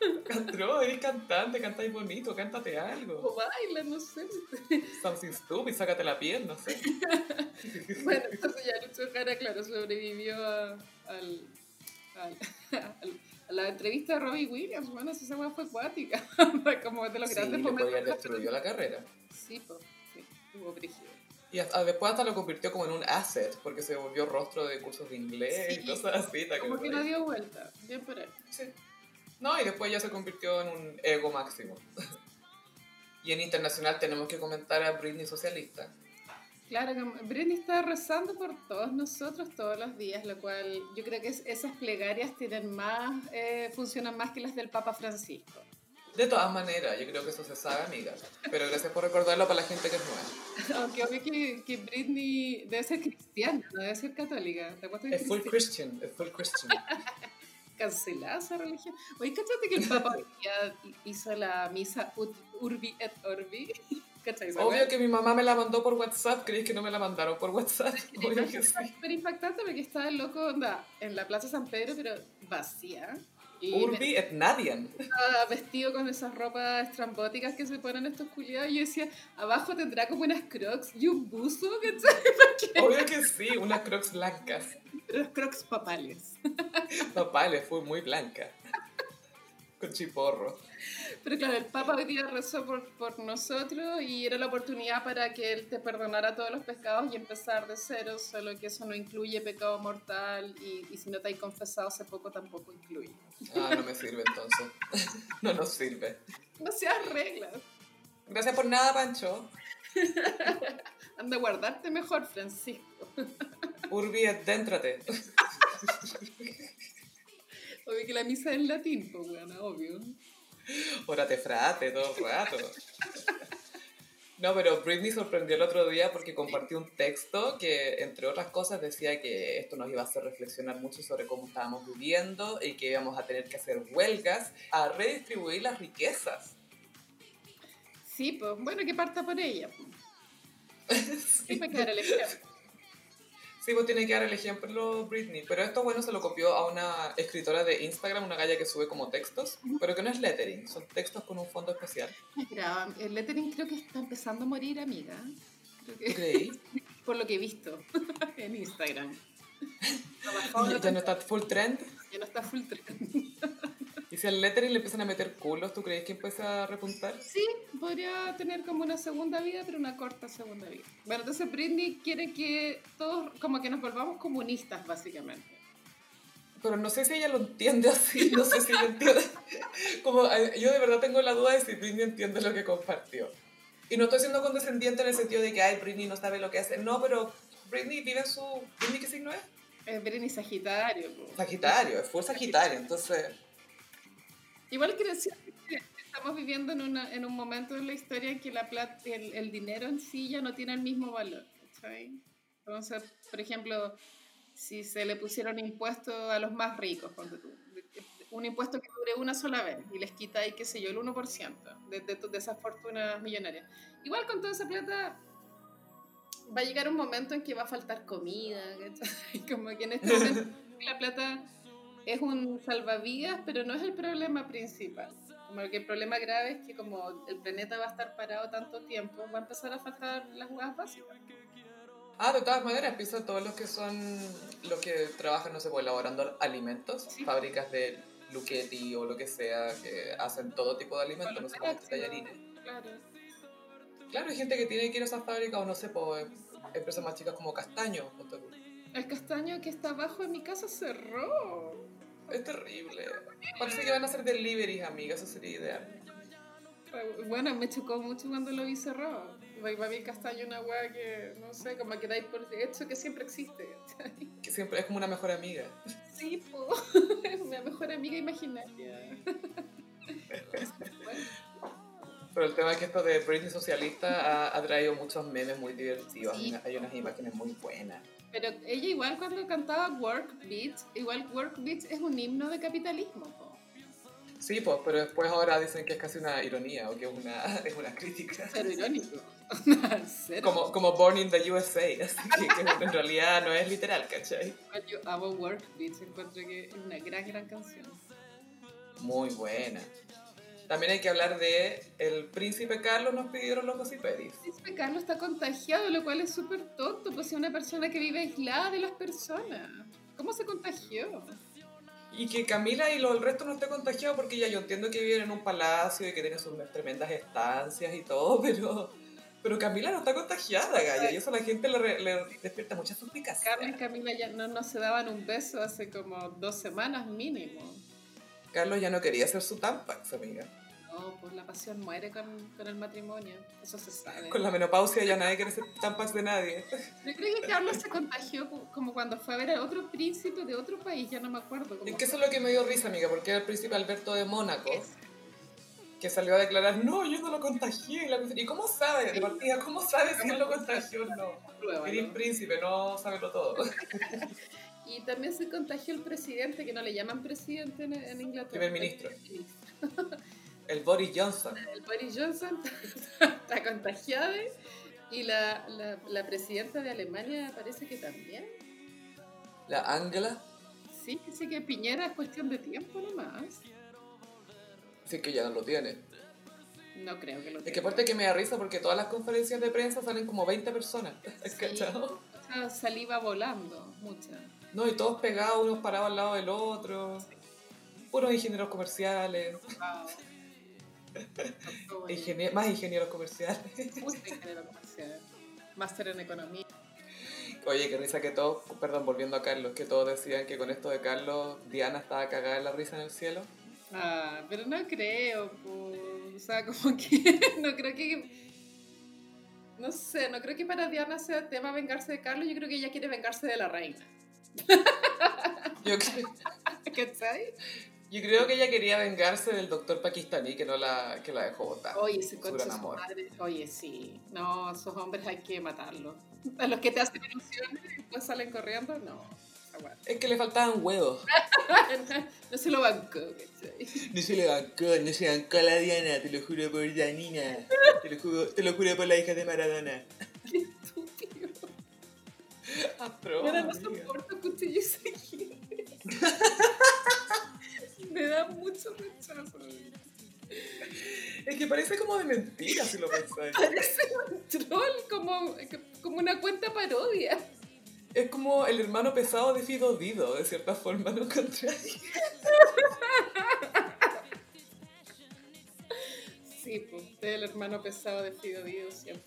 (laughs) Cantó, eres cantante, cantáis bonito, cántate algo. O baila, no sé. Something stupid, sácate la piel, no sé. (laughs) bueno, entonces ya Lucho Jara, claro, sobrevivió al, al, (laughs) la entrevista de Robbie Williams, bueno, esa weá fue acuática. como de los Sí, grandes momentos. podía destruyó la carrera. Sí, pues, sí, hubo brígido. Y hasta- después hasta lo convirtió como en un asset, porque se volvió rostro de cursos de inglés Sí. y cosas así. ¿te Como que no dio vuelta, bien por él. Sí. No, y después ya se convirtió en un ego máximo. (laughs) y en internacional tenemos que comentar a Britney Socialista. Claro, como Britney está rezando por todos nosotros todos los días, lo cual yo creo que es- esas plegarias tienen más, eh, funcionan más que las del Papa Francisco. De todas maneras, yo creo que eso se sabe, amiga. Pero gracias por recordarlo para la gente que es nueva. (laughs) Aunque obvio que, que Britney debe ser cristiana, no debe ser católica. ¿Te acuerdas que Es full Christian, es full Christian. (laughs) cancelada esa religión? Oye, ¿cachaste que el Papa hizo la misa Urbi et Orbi? ¿Cachai esa Obvio que mi mamá me la mandó por WhatsApp, ¿crees que no me la mandaron por WhatsApp? Obvio que sí. súper impactante porque estaba el loco onda, en la Plaza San Pedro, pero vacía. Y me- Urbi et Nadian. estaba vestido con esas ropas estrambóticas que se ponen estos culiados. Y yo decía, abajo tendrá como unas crocs y un buzo, ¿cachai? (laughs) Obvio que sí, unas crocs blancas. Los crocs papales. Papales, fue muy blanca. Con chiporro. Pero claro, el Papa hoy día rezó por, por nosotros y era la oportunidad para que Él te perdonara todos los pecados y empezar de cero, solo que eso no incluye pecado mortal y, y si no te hay confesado hace poco tampoco incluye. Ah, no me sirve entonces. (laughs) No nos sirve. No seas reglas. Gracias por nada, Pancho. (laughs) Anda a guardarte mejor, Francisco. Urbi et déntrate. (laughs) Obvio que la misa es en latín, pues bueno, obvio. Órate frate todo el rato. No, pero Britney sorprendió el otro día porque compartió un texto que, entre otras cosas, decía que esto nos iba a hacer reflexionar mucho sobre cómo estábamos viviendo y que íbamos a tener que hacer huelgas a redistribuir las riquezas. Sí, pues bueno, que parta por ella. Pues. (laughs) Sí, me queda el ejemplo. Sí, pues tiene que dar el ejemplo Britney. Pero esto, bueno, se lo copió a una escritora de Instagram, una galla que sube como textos, pero que no es lettering, son textos con un fondo especial. Mira, el lettering creo que está empezando a morir, amiga. Creo (laughs) por lo que he visto (laughs) en Instagram. (laughs) ¿Ya no está full trend? ya no está full trend. Si al lettering le empiezan a meter culos, ¿tú crees que empieza a repuntar? Sí, podría tener como una segunda vida, pero una corta segunda vida. Bueno, entonces Britney quiere que todos como que nos volvamos comunistas, básicamente. Pero no sé si ella lo entiende así, no sé si ella entiende. (laughs) Como, eh, yo de verdad tengo la duda de si Britney entiende lo que compartió. Y no estoy siendo condescendiente en el sentido de que, ay, Britney no sabe lo que hace. No, pero Britney vive su... ¿Britney qué signo es? Es Britney Sagitario. Sagitario, es full Sagitario, entonces... Igual quiero decir que estamos viviendo en, una, en un momento en la historia en que la plata, el, el dinero en sí ya no tiene el mismo valor. ¿cachai? Entonces, por ejemplo, si se le pusieron impuestos a los más ricos, un impuesto que dure una sola vez y les quita ahí, qué sé yo, el 1% de, de, de esas fortunas millonarias. Igual con toda esa plata va a llegar un momento en que va a faltar comida, ¿cachai? (laughs) Como que en este momento (laughs) la plata es un salvavidas, pero no es el problema principal. Como que el problema grave es que como el planeta va a estar parado tanto tiempo, va a empezar a faltar las huevas básicas. Ah, de todas maneras, piensa todos los que son, los que trabajan, no sé, pues, elaborando alimentos, Sí. fábricas de Luchetti o lo que sea, que hacen todo tipo de alimentos, no sé, como tallarines. Claro. Claro, hay gente que tiene que ir a esas fábricas o no sé, pues, empresas más chicas como Castaño. El castaño que está abajo de mi casa cerró. Es terrible. Parece que van a hacer deliveries, amiga, eso sería ideal. Bueno, me chocó mucho cuando lo vi cerrado. Mí el castaño una hueá que, no sé, como que dais por hecho que siempre existe. Que siempre es como una mejor amiga. Sí, po. es (laughs) una mejor amiga imaginaria. Pero el tema es que esto de Britney socialista ha, ha traído muchos memes muy divertidos. Sí. Hay unas imágenes muy buenas. Pero ella igual cuando cantaba Work Beat, igual Work Beat es un himno de capitalismo. Sí, pues, pero después ahora dicen que es casi una ironía o que es una, (laughs) es una crítica. Cero (laughs) irónico. (laughs) Cero. Como, como Born in the USA, así que, que en realidad no es literal, ¿cachai? Yo amo Work Beat, encuentro que es una gran, gran canción. Muy buena. También hay que hablar de el príncipe Carlos nos pidieron los gossiperis. Príncipe Carlos está contagiado, lo cual es súper tonto, pues es una persona que vive aislada de las personas. ¿Cómo se contagió? Y que Camila y lo, el resto no esté contagiado porque ya yo entiendo que viven en un palacio y que tienen sus tremendas estancias y todo, (laughs) pero, pero Camila no está contagiada, Gaya, y eso a la gente le, le despierta mucha suspicacia. Carlos y Camila ya no, no se daban un beso hace como dos semanas mínimo. Carlos ya no quería hacer su tampax, amiga. No, pues la pasión muere con, con, el matrimonio, eso se sabe. Con la menopausia ya nadie quiere ser tampax de nadie. Yo creo que Carlos se contagió como cuando fue a ver a otro príncipe de otro país, ya no me acuerdo. Es que eso es lo que me dio risa, amiga, porque era el príncipe Alberto de Mónaco. Que salió a declarar, no, yo no lo contagié. ¿Y cómo sabe, de partida, cómo sabe si él lo contagió o no? Eres príncipe, no lo todo. (laughs) Y también se contagió el presidente, que no le llaman presidente en, en Inglaterra. Primer ministro. (laughs) El Boris Johnson. El Boris Johnson (laughs) está contagiado. Y la, la, la, presidenta de Alemania parece que también. ¿La Angela? Sí, sí que Piñera es cuestión de tiempo nomás. Sí, que ya no lo tiene. No creo que lo tenga. Es que aparte que me da risa porque todas las conferencias de prensa salen como 20 personas. ¿Es (laughs) sí, cachado? Saliva volando, mucha. No, y todos pegados, unos parados al lado del otro. Puros ingenieros comerciales. Más ingenieros comerciales. Muchos ingenieros comerciales. Máster en economía. Oye, qué risa que todos, perdón, volviendo a Carlos, que todos decían que con esto de Carlos, Diana estaba cagada en la risa en el cielo. Ah, pero no creo, pues, o sea, como que (laughs) no creo que no sé, no creo que para Diana sea tema vengarse de Carlos, yo creo que ella quiere vengarse de la reina. Yo (laughs) creo... ¿Cachai? Yo creo que ella quería vengarse del doctor pakistaní que no la, que la dejó votar. Oye, ese coche su madre. Oye, sí. No, esos hombres hay que matarlos. A los que te hacen ilusiones y después salen corriendo, no. Es que le faltaban huevos. (laughs) no, se lo bancó, No se lo bancó, no se bancó a la Diana, te lo juro por Janina. Te lo juro, te lo juro por la hija de Maradona. Qué estúpido. Ahora no soporto cuchillos aquí. (laughs) Me da mucho rechazo. Es que parece como de mentira si lo pensáis. Parece un troll, como, como una cuenta parodia. Es como el hermano pesado de Fido Dido, de cierta forma, ¿no encontráis? Sí, pues, el hermano pesado de Fido Dido 100%.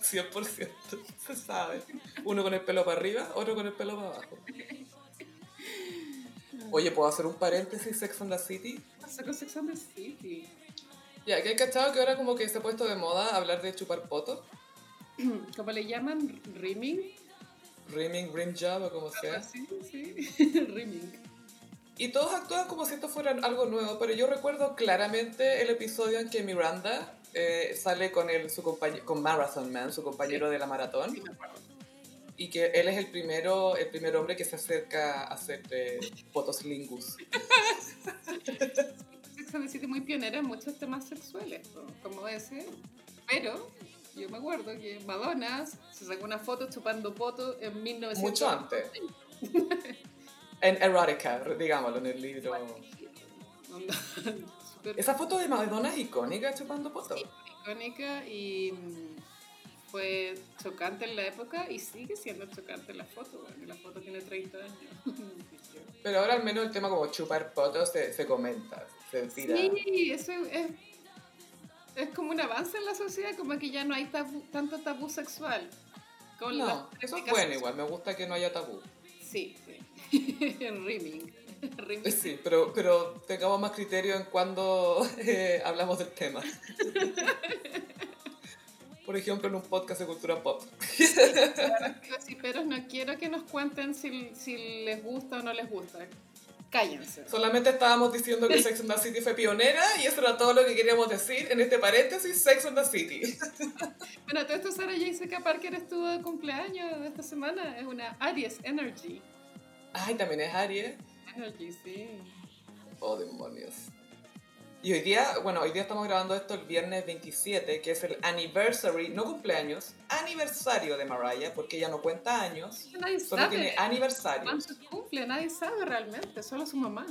100%, se sabe. Uno con el pelo para arriba, otro con el pelo para abajo. Oye, ¿puedo hacer un paréntesis Sex and the City? Saco Sex and the City. Ya, que hay cachado que ahora como que se ha puesto de moda hablar de chupar poto. (clears throat) ¿Cómo le llaman? ¿Rimming? Rimming, rim job o como sea. Sí, sí, (laughs) rimming. Y todos actúan como si esto fuera algo nuevo, pero yo recuerdo claramente el episodio en que Miranda eh, sale con, el, su con Marathon Man, su compañero de la maratón. Sí, me acuerdo y que él es el primero, el primer hombre que se acerca a hacer fotos lingus. (laughs) Es muy pionera en muchos temas sexuales, como ese, pero yo me acuerdo que Madonna se sacó una foto chupando fotos en 1900. Mucho antes. en Erotica, digámoslo, en el libro. (laughs) Esa foto de Madonna es icónica chupando fotos. Sí, icónica y fue chocante en la época y sigue siendo chocante la foto, la foto tiene 30 años. (laughs) Pero ahora al menos el tema como chupar fotos se, se comenta, se tira. Sí, eso es, es como un avance en la sociedad, como que ya no hay tanto tabú sexual. no, eso es bueno igual, me gusta que no haya tabú. Sí, sí. (laughs) en rimming. Sí, pero, pero tengamos más criterio en cuando (laughs) eh, hablamos del tema por ejemplo, en un podcast de cultura pop. Sí, pero no quiero que nos cuenten si, si les gusta o no les gusta. Cállense. Solamente estábamos diciendo que Sex and the City fue pionera y eso era todo lo que queríamos decir en este paréntesis, Sex and the City. bueno, todo esto Sara Jessica Parker estuvo de cumpleaños esta semana, es una Aries Energy. Ay, también es Aries. Energy, sí. Oh, demonios. Y hoy día, bueno, hoy día estamos grabando esto el viernes 27, que es el anniversary, no cumpleaños, aniversario de Mariah, porque ella no cuenta años, nadie solo tiene aniversario. ¿Cuánto cumple? Nadie sabe realmente, solo su mamá.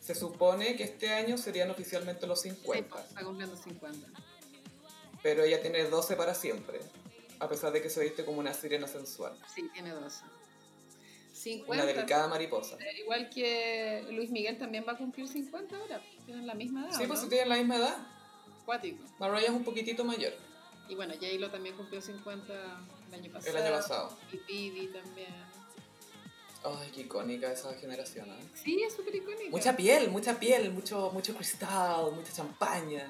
Se supone que este año serían oficialmente los 50. Sí, pues, está cumpliendo 50. Pero ella tiene 12 para siempre, a pesar de que se viste como una sirena sensual. Sí, tiene 12. Una delicada mariposa. Eh, igual que Luis Miguel también va a cumplir 50 ahora. Tienen la misma edad. Sí, pues si tienen la misma edad. Cuático. Mariah es un poquitito mayor. Y bueno, J-Lo también cumplió 50 el año pasado. El año pasado. Y Pidi también. Ay, qué icónica esa generación, ¿eh? Sí, es súper icónica. Mucha piel, mucha piel, mucho, mucho cristal, mucha champaña.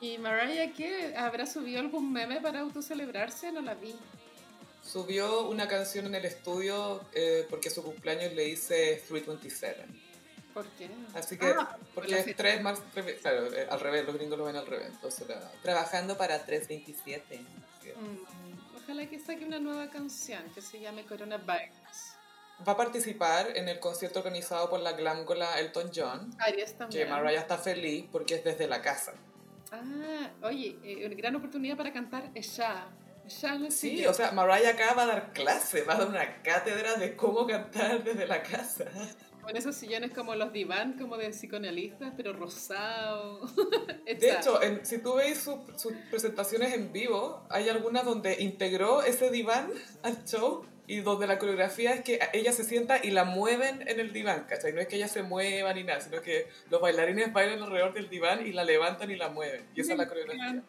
¿Y Mariah qué? ¿Habrá subido algún meme para autocelebrarse? No la vi. Subió una canción en el estudio eh, porque su cumpleaños le hice 327. ¿Por qué? Así que, ah, porque es 3 más. Claro, eh, al revés, los gringos lo ven al revés. Entonces, trabajando para 327. Mm, ojalá que saque una nueva canción que se llame Coronavirus. Va a participar en el concierto organizado por la glamgola Elton John. Aries también. Que Mariah está feliz porque es desde la casa. Ah, oye, eh, una gran oportunidad para cantar ya. Sí, o sea, Mariah acá va a dar clase, va a dar una cátedra de cómo cantar desde la casa. Con esos sillones como los diván, como de psicoanalistas, pero rosado. (laughs) de hecho, si tú veis sus presentaciones en vivo, hay algunas donde integró ese diván al show y donde la coreografía es que ella se sienta y la mueven en el diván, ¿cachai? No es que ella se mueva ni nada, sino que los bailarines bailan alrededor del diván y la levantan y la mueven. Y esa es la coreografía.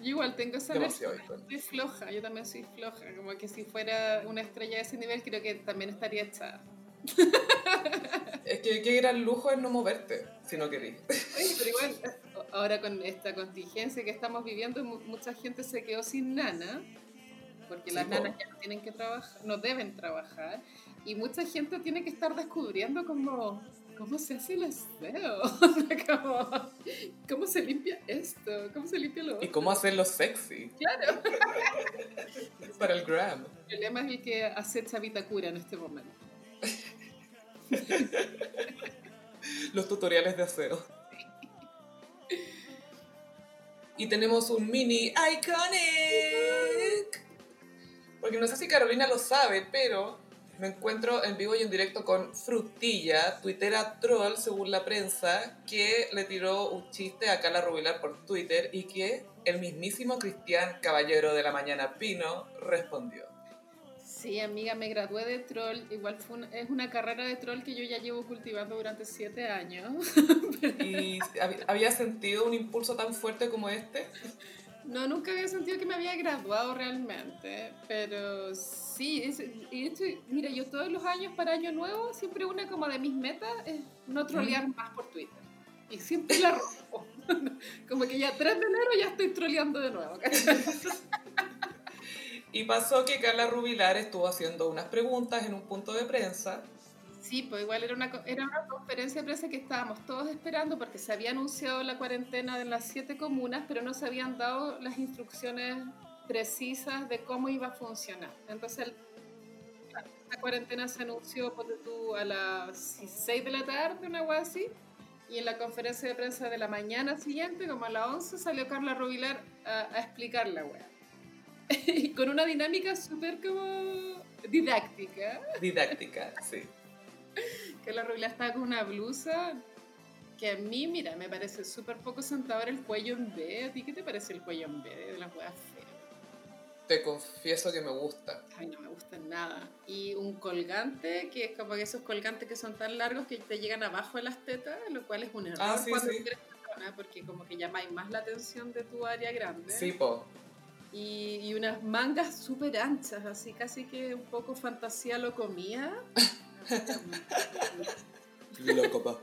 Yo igual tengo esa versión. Soy floja, yo también soy floja. Como que si fuera una estrella de ese nivel, creo que también estaría echada. es que qué gran lujo es no moverte si no querís. Oye, pero igual, ahora con esta contingencia que estamos viviendo, mucha gente se quedó sin nana porque las nanas ya no tienen que trabajar, no deben trabajar, y mucha gente tiene que estar descubriendo cómo, cómo se hace el aseo, (laughs) cómo, cómo se limpia esto, cómo se limpia lo otro. Y cómo hacerlo sexy. Claro. (laughs) Para el gram. El problema es el que acecha Vitacura en este momento. (laughs) Los tutoriales de aseo. Y tenemos un mini iconic. Porque no sé si Carolina lo sabe, pero me encuentro en vivo y en directo con Frutilla, tuitera troll según la prensa, que le tiró un chiste a Carla Rubilar por Twitter y que el mismísimo Cristian Caballero de la Mañana Pino respondió. Sí, amiga, me gradué de troll. Igual fue es una carrera de troll que yo ya llevo cultivando durante siete años. (laughs) ¿Y había sentido un impulso tan fuerte como este? No, nunca había sentido que me había graduado realmente, pero sí, y de hecho, mira, yo todos los años para Año Nuevo, siempre una como de mis metas es no trolear más por Twitter. Y siempre la rompo. (laughs) como que ya 3 de enero ya estoy troleando de nuevo. (laughs) y pasó que Carla Rubilar estuvo haciendo unas preguntas en un punto de prensa Sí, pues igual era una, era una conferencia de prensa que estábamos todos esperando porque se había anunciado la cuarentena de las siete comunas, pero no se habían dado las instrucciones precisas de cómo iba a funcionar. Entonces, la cuarentena se anunció tú, a las 6 de la tarde, una cosa así, y en la conferencia de prensa de la mañana siguiente, como a las 11, salió Carla Rubilar a, a explicar la web. (laughs) con una dinámica súper como didáctica. Didáctica, sí (laughs) que la Rubila estaba con una blusa que a mí, mira, me parece súper poco sentador el cuello en B. ¿A ti qué te parece el cuello en B de las huevas feas? Te confieso que me gusta. Ay, no me gusta nada. Y un colgante, que es como esos colgantes que son tan largos que te llegan abajo de las tetas, lo cual es un error ah, sí, cuando sí. porque como que llamáis más la atención de tu área grande. Sí, po. Y, y unas mangas súper anchas, así casi que un poco fantasía lo comía. (laughs) Loco,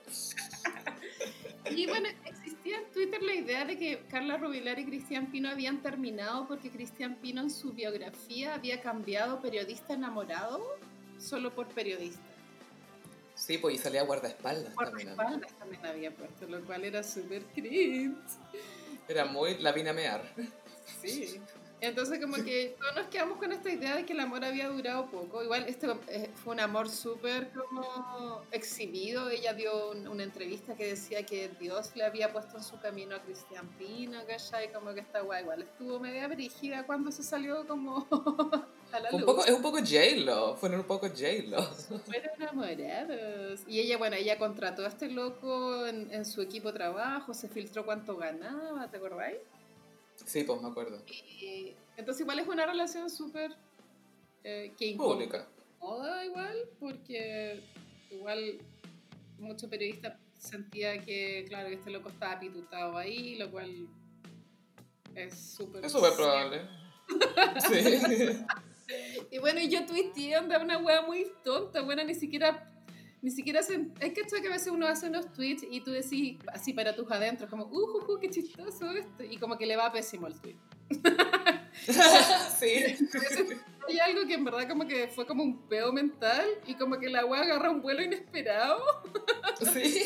Y bueno, existía en Twitter la idea de que Carla Rubilar y Cristian Pino habían terminado porque Cristian Pino en su biografía había cambiado periodista enamorado solo por periodista. Sí, pues y salía guardaespaldas. Guardaespaldas también, había puesto, lo cual era súper cringe. Era muy la vina mear. Sí. Entonces como que todos nos quedamos con esta idea de que el amor había durado poco. Igual este eh, fue un amor súper como exhibido. Ella dio una entrevista que decía que Dios le había puesto en su camino a Cristian Pino, ¿cachai? Como que esta guay igual estuvo media brígida cuando se salió como (laughs) a la luz. Un poco, es un poco J-Lo, fueron un poco J-Lo. Fueron enamorados. Y ella, bueno, ella contrató a este loco en, en su equipo de trabajo, se filtró cuánto ganaba, ¿te acordáis? Sí, pues me acuerdo. entonces igual es una relación súper... Eh, Pública. moda igual, porque igual muchos periodistas sentía que, claro, que este loco estaba pitutado ahí, lo cual es súper... Es súper probable. (laughs) sí. Y bueno, yo tuiteé onda una wea muy tonta, bueno, ni siquiera ni siquiera se... Es que esto que a veces uno hace unos tweets y tú decís así para tus adentros, como, uh, uh, uh, qué chistoso esto. Y como que le va pésimo el tweet. (laughs) sí. Hay algo que en verdad como que fue como un peo mental y como que la wea agarra un vuelo inesperado. sí.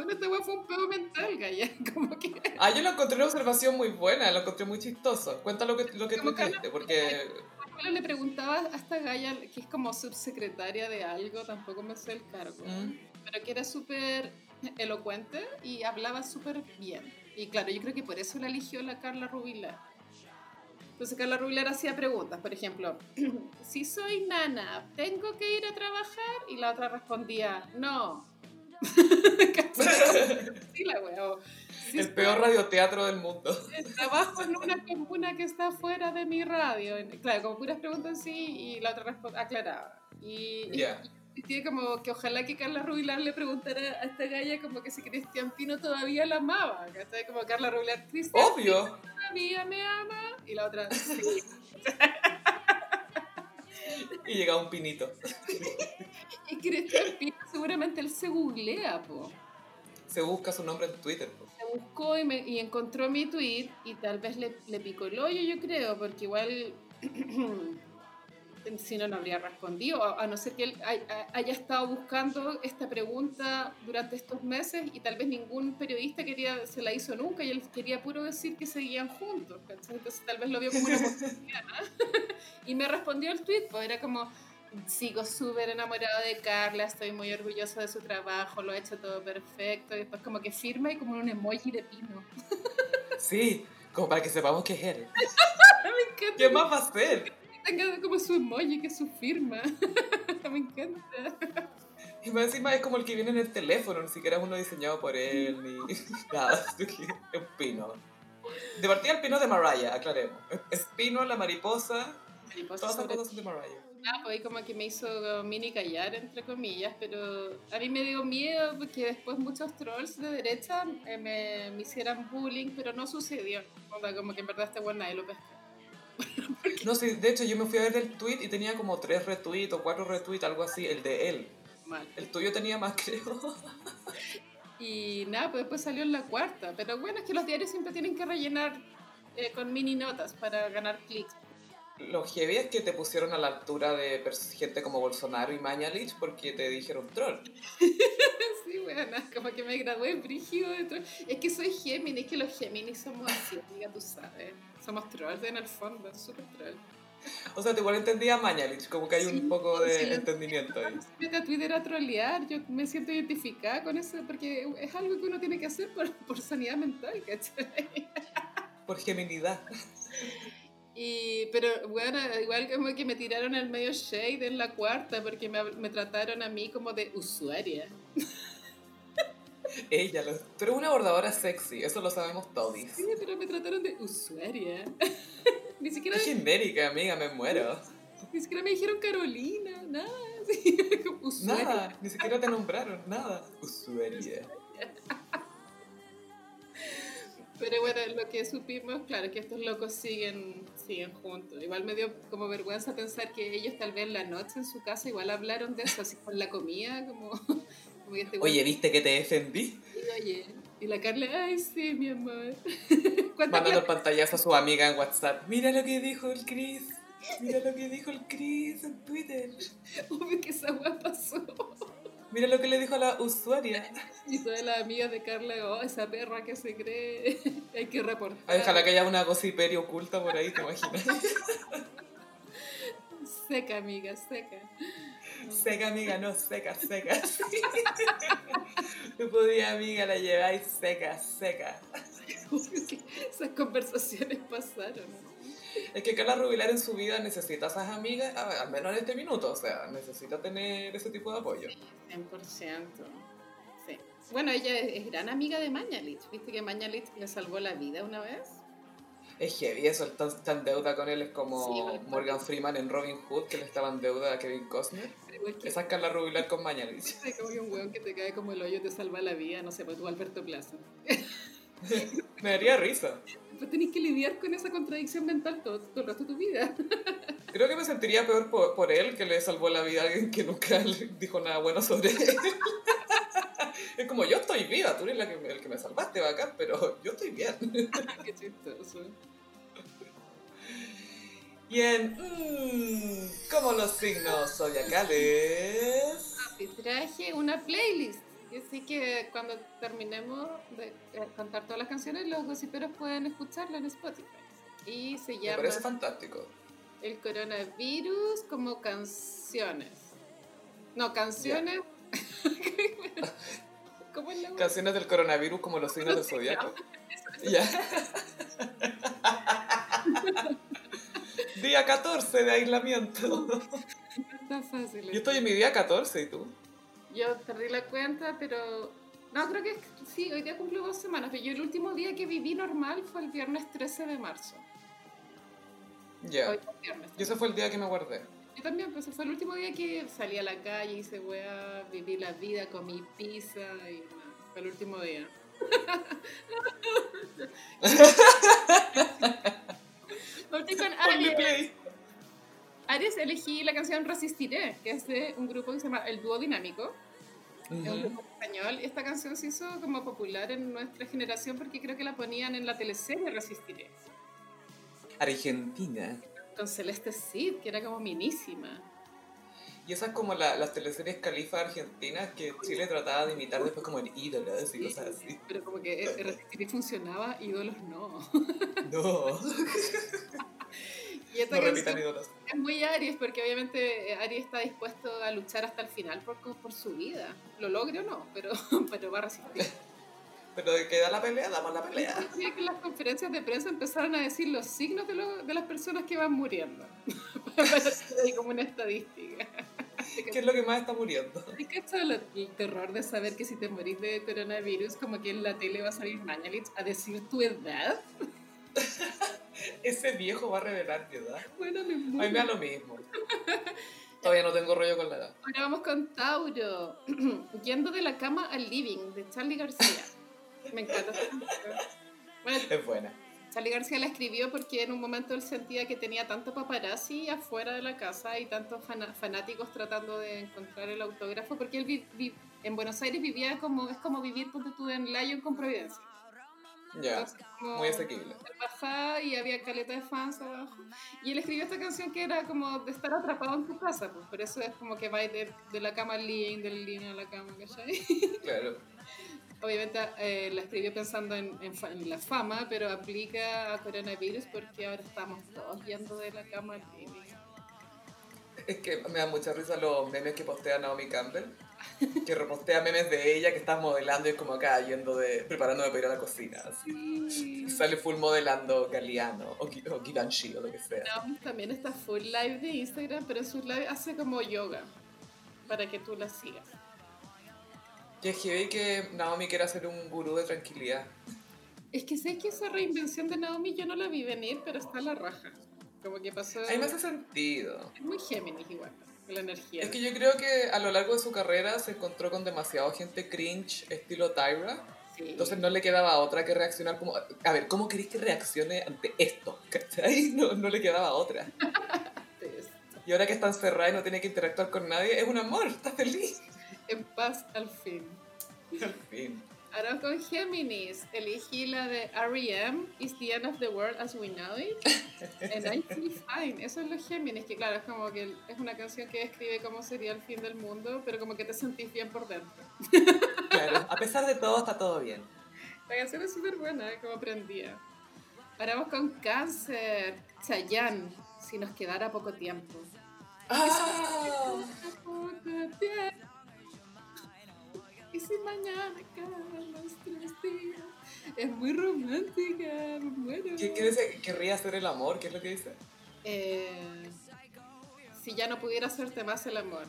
Bueno, este wea fue un peo mental, Gaya. (laughs) Como que... Ah, yo lo encontré una observación muy buena, lo encontré muy chistoso. Cuéntalo lo que, lo que tú porque le preguntaba a esta Gaya, que es como subsecretaria de algo, tampoco me sé el cargo, mm. pero que era súper elocuente y hablaba súper bien. Y claro, yo creo que por eso la eligió la Carla Rubilar. Entonces Carla Rubilar hacía preguntas, por ejemplo, (clears throat) si soy nana, ¿tengo que ir a trabajar? Y la otra respondía, no. (laughs) sí, la wea el peor radioteatro del mundo. Trabajo en una comuna que está fuera de mi radio. Claro, como puras preguntas sí y la otra aclaraba. Y, y, tiene como que ojalá que Carla Rubilar le preguntara a esta galla como que si Cristian Pino todavía la amaba. ¿cachai? Como Carla Rubilar, Cristian Obvio. todavía me ama. Y la otra, sí. (laughs) y llega un pinito. y Cristian Pino seguramente él se googlea, po. Se busca su nombre en Twitter, po buscó y, me, y, encontró mi tweet y tal vez le, le, picó el hoyo, yo creo, porque igual (clears throat) si no, no habría respondido, a, no ser que él haya, estado buscando esta pregunta durante estos meses y tal vez ningún periodista quería, se la hizo nunca y él quería puro decir que seguían juntos, entonces tal vez lo vio como una (laughs) oportunidad. (laughs) y me respondió el tweet, pues era como sigo súper enamorado de Carla, estoy muy orgulloso de su trabajo, lo ha hecho todo perfecto. Y después como que firma y como un emoji de pino. Sí, como para que sepamos que es él. (laughs) ¿Qué más va a hacer? Tenga como su emoji, que es su firma. (laughs) Me encanta. Y más encima es como el que viene en el teléfono, ni siquiera es uno diseñado por él, ni (laughs) nada. Es un pino. De partida el pino de Mariah, aclaremos. Es pino, la mariposa, mariposa todas las cosas de Mariah. Ah, pues ahí como que me hizo mini callar, entre comillas, pero a mí me dio miedo porque después muchos trolls de derecha eh, me, me, hicieran bullying, pero no sucedió. Como que en verdad este buena nadie lo pesca. (laughs) No, sí, de hecho yo me fui a ver el tweet y tenía como tres retweets o cuatro retweets, algo así, el de él. Mal. El tuyo tenía más, (laughs) creo. Y nada, pues después salió en la cuarta. Pero bueno, es que los diarios siempre tienen que rellenar eh, con mini notas para ganar clics. Lo heavy es que te pusieron a la altura de gente como Bolsonaro y Mañalich porque te dijeron troll. (laughs) sí, bueno, como que me gradué brígido de troll. Es que soy Géminis, es que los Géminis somos así, amiga, tú sabes. Somos trolls en el fondo, súper troll. O sea, te igual entendía Mañalich, como que hay un poco de entendimiento ahí. Vete a Twitter a trolear, yo me siento identificada con eso porque es algo que uno tiene que hacer por, por sanidad mental, ¿cachai? Por geminidad. (laughs) Y, pero bueno, igual como que me tiraron el medio shade en la cuarta porque me, me trataron a mí como de usuaria. (laughs) Ella, lo, pero una bordadora sexy, eso lo sabemos todos. Sí, pero me trataron de usuaria. (laughs) Ni siquiera... Es genérica, amiga, me muero. Ni siquiera me dijeron Carolina, nada. (laughs) Nada, ni siquiera te nombraron, nada. Usuaria. Pero bueno, lo que supimos, claro, que estos locos siguen, siguen juntos. Igual me dio como vergüenza pensar que ellos tal vez la noche en su casa igual hablaron de eso, así con la comida, como... (laughs) este oye, ¿viste que te defendí? Y, oye, y la Carla, ay, sí, mi amor. (laughs) Mandando pantallazo a su amiga en WhatsApp. Mira lo que dijo el Chris. Mira lo que dijo el Chris en Twitter. (laughs) Obvio que esa weá pasó. Mira lo que le dijo a la usuaria. (laughs) Y todas las amigas de Carla, oh, esa perra que se cree, (laughs) hay que reportar. Ay, ojalá que haya una gossiperia oculta por ahí, ¿te imaginas? (laughs) seca, amiga, seca. Seca, amiga, no, seca, seca. No podía, amiga, la lleváis seca, seca. Esas conversaciones pasaron. (laughs) Es que Carla Rubilar en su vida necesita a esas amigas, al menos en este minuto, o sea, necesita tener ese tipo de apoyo. 100%. Sí. Bueno, ella es, gran amiga de Mañalich. ¿Viste que Mañalich le salvó la vida una vez? Es heavy eso, tan, tan deuda con él es como Morgan Freeman en Robin Hood, que le estaba en deuda a Kevin Costner. Que saca la rubilar con mañana. Es como que un weón que te cae como el hoyo te salva la vida, no sé, pues tú Alberto Plaza. (laughs) Me daría risa. Pues tenés que lidiar con esa contradicción mental todo, todo el resto de tu vida. Creo que me sentiría peor por, por, él, que le salvó la vida a alguien que nunca le dijo nada bueno sobre él. es como, yo estoy viva, tú eres la que, el que me salvaste, bacán, pero yo estoy bien. (laughs) Qué chistoso. Bien, mmm, como los signos zodiacales. Traje una playlist. Así que cuando terminemos de eh, cantar todas las canciones, los gossiperos pueden escucharla en Spotify. Y se llama. Me parece fantástico. El coronavirus como canciones. No, canciones. (laughs) ¿Cómo es la Canciones del coronavirus como los signos del zodiaco. (laughs) Ya. (laughs) día 14 de aislamiento. No está fácil. Yo estoy en mi día 14 y tú. Yo perdí la cuenta, pero. No, creo que sí, hoy día cumplo dos semanas, pero yo el último día que viví normal fue el viernes 13 de marzo. Ya. Y ese fue el día que me guardé. Yo también, pues fue el último día que salí a la calle, hice weá, viví la vida, comí pizza y fue el último día. (laughs) con Aries. Aries elegí la canción Resistiré, que es de un grupo que se llama El Dúo Dinámico. Es un grupo español. Esta canción se hizo como popular en nuestra generación porque creo que la ponían en la teleserie Resistiré. Argentina. Con Celeste Cid, que era como minísima. Y esas como la, las teleseries califa argentinas que Chile trataba de imitar después como en ídolos y cosas así. Pero como que Resistiré funcionaba, ídolos no. No. (laughs) Y esta no ídolos. Es muy Aries porque obviamente Aries está dispuesto a luchar hasta el final por, por su vida. Lo logre o no, pero, (laughs) pero va a resistir. Pero de que da la pelea, damos la pelea. que en las conferencias de prensa empezaron a decir los signos de, lo, de las personas que van muriendo. (laughs) Para como una estadística. (laughs) ¿Qué es lo que más está muriendo? Es que esto el terror de saber que si te morís de coronavirus, como que en la tele va a salir Mañalich a decir tu edad. Ese viejo va a revelar mi edad. Bueno, me A mí me da lo mismo. Todavía no tengo rollo con la edad. Ahora vamos con Tauro. (clears throat) Yendo de la cama al living, de Charlie García. Me encanta. Bueno, es buena. Charlie García la escribió porque en un momento él sentía que tenía tanto paparazzi afuera de la casa y tantos fanáticos tratando de encontrar el autógrafo, porque él en Buenos Aires vivía como, es como vivir, ponte tú, en Lyon con Providencia. Ya, muy asequible. Bajaba y había caleta de fans abajo. Y él escribió esta canción que era como de estar atrapado en tu casa, pues por eso es como que va de, de la cama al living, del living a la cama, ¿cachai? (laughs) Claro. Obviamente eh, la escribió pensando en, en, la fama, pero aplica a coronavirus porque ahora estamos todos yendo de la cama al living. Es que me da mucha risa los memes que postea Naomi Campbell que repostea memes de ella que está modelando y es como acá yendo de, preparándome para ir a la cocina. Y sale full modelando Galeano o, o Givenchy o lo que sea. Naomi también está full live de Instagram, pero su live hace como yoga para que tú la sigas. Que es que Naomi quiere ser un gurú de tranquilidad. Es que sé que esa reinvención de Naomi yo no la vi venir, pero está a la raja. Como que pasó. A mí me hace sentido. Es muy Géminis igual la energía. Es que yo creo que a lo largo de su carrera se encontró con demasiado gente cringe estilo Tyra. Entonces no le quedaba otra que reaccionar como, a ver, ¿cómo queréis que reaccione ante esto? (laughs) ¿Cachai? No, no le quedaba otra. (laughs) y ahora que está encerrada y no tiene que interactuar con nadie, es un amor, está feliz. En paz al fin. (laughs) Al fin. Ahora con Géminis, elegí la de R.E.M. Is the End of the World as We Know It. And I feel fine. Eso es lo Géminis, que claro, es como que es una canción que describe cómo sería el fin del mundo, pero como que te sentís bien por dentro. Claro, a pesar de todo, está todo bien. La canción es súper buena, como aprendía. Ahora vamos con Cáncer. Chayanne, si nos quedara poco tiempo. ¡Ah! Poco tiempo y si mañana acaban los tres días. Es muy romántica, bueno. ¿Qué, qué dice? ¿Querría hacer el amor? ¿Qué es lo que dice? Eh, si ya no pudiera hacerte más el amor,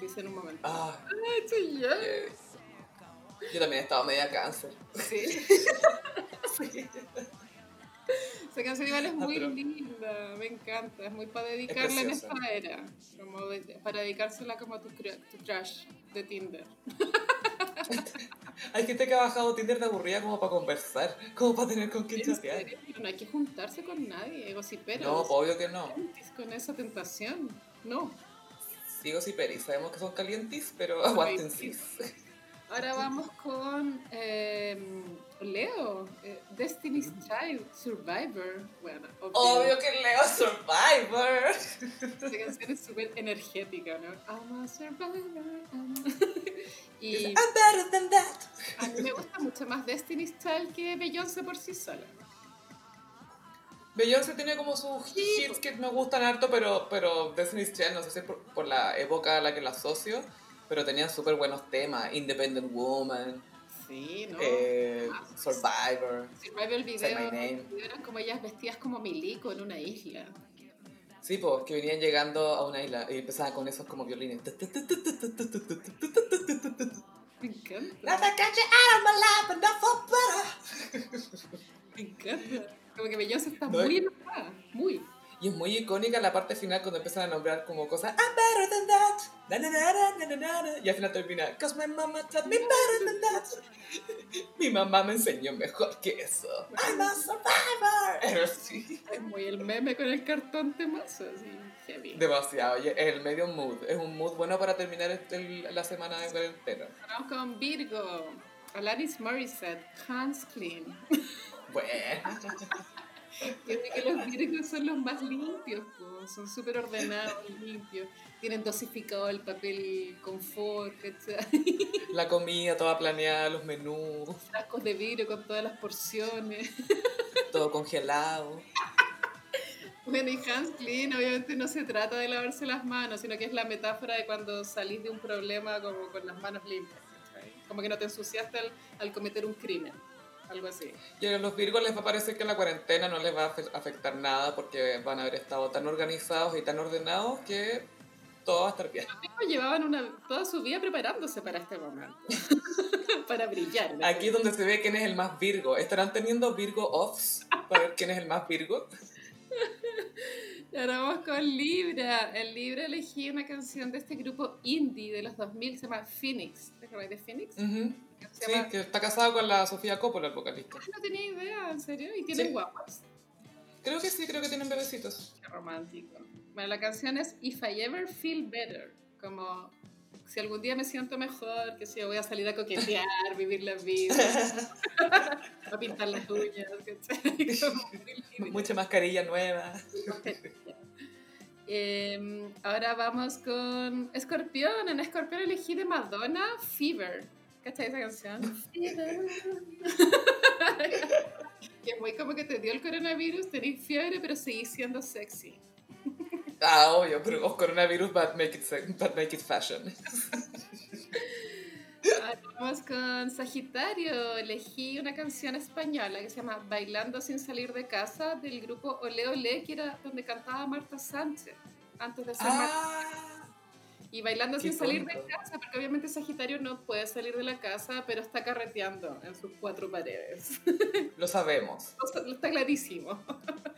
dice en un momento. Ah, Ay, yo. Yo también he estado media cáncer. Sí. (laughs) sí. Esa canción igual es ah, muy linda, me encanta, es muy para dedicarla en esta era, como para dedicársela como a tu, tu crush de Tinder. (laughs) hay gente que ha bajado Tinder de aburrida como para conversar, como para tener con quién chatear. No hay que juntarse con nadie, pero No, obvio que no. Con esa tentación, no. Sí, Peri, sabemos que son calientes, pero aguanten Ahora vamos con eh, Leo, eh, Destiny's Child, Survivor. Bueno, obvio. que Leo Survivor. Esta canción es súper energética, ¿no? I'm a survivor. Y I'm better than that. A mí me gusta mucho más Destiny's Child que Beyoncé por sí sola. Beyoncé tiene como sus hits que me gustan harto, pero, pero Destiny's Child, no sé si es por, por la época a la que la asocio, pero tenían súper buenos temas. Independent Woman. Sí, ¿no? Eh, Survivor. Survivor el video, eran como ellas vestidas como milico en una isla. Sí, pues, que venían llegando a una isla y empezaban con esos como violines. Me encanta. Me encanta. Como que Beyoncé está muy enojada, muy. Y es muy icónica la parte final cuando empiezan a nombrar como cosas I'm better than that. Na, na, na, y al final termina Cause my mama taught me better than that. (laughs) Mi mamá me enseñó mejor que eso. I'm a survivor. (laughs) Es muy el meme con el cartón temazo, así. Heavy. Demasiado, es el medio mood. Es un mood bueno para terminar este, la semana de cuarentena. Vamos con Virgo. Alanis Morissette, Hans Clean. Bueno. (laughs) (laughs) Tiene que los Virgos son los más limpios, son súper ordenados, limpios. Tienen dosificado el papel confort, (laughs) La comida toda planeada, los menús. Frascos de vidrio con todas las porciones. (laughs) Todo congelado. Bueno, y Hans Clean obviamente no se trata de lavarse las manos, sino que es la metáfora de cuando salís de un problema como con las manos limpias. Como que no te ensuciaste al cometer un crimen algo así. Y a los Virgos les va a parecer que la cuarentena no les va a afectar nada porque van a haber estado tan organizados y tan ordenados que todo va a estar bien. Los Virgos llevaban una, toda su vida preparándose para este momento. (laughs) para brillar. Aquí es donde se ve quién es el más Virgo. ¿Estarán teniendo Virgo offs para ver quién es el más Virgo? (laughs) Ahora vamos con Libra. El Libra elegí una canción de este grupo indie de los 2000, se llama Phoenix. ¿Te acuerdas de Phoenix? Sí, que está casado con la Sofía Coppola, el vocalista. Ah, no tenía idea, ¿en serio? ¿Y tienen guapas? Creo que sí, creo que tienen bebecitos. Qué romántico. Bueno, la canción es If I Ever Feel Better, como si algún día me siento mejor, que si voy a salir a coquetear, vivir la vida, (laughs) (laughs) a pintar las uñas, (laughs) Mucha mascarilla nueva. Em, ahora vamos con Escorpión. En Escorpión elegí de Madonna Fever. ¿Cachai esa canción? (laughs) Que es muy como que te dio el coronavirus, tenés fiebre, pero seguís siendo sexy. Ah, obvio, pero coronavirus, but make it, but make it fashion. (laughs) Vamos con Sagitario. Elegí una canción española que se llama Bailando sin salir de casa del grupo Ole Ole, que era donde cantaba Marta Sánchez antes de ser ah, y bailando sin salir de casa, porque obviamente Sagitario no puede salir de la casa, pero está carreteando en sus cuatro paredes. (laughs) Lo sabemos. Está clarísimo.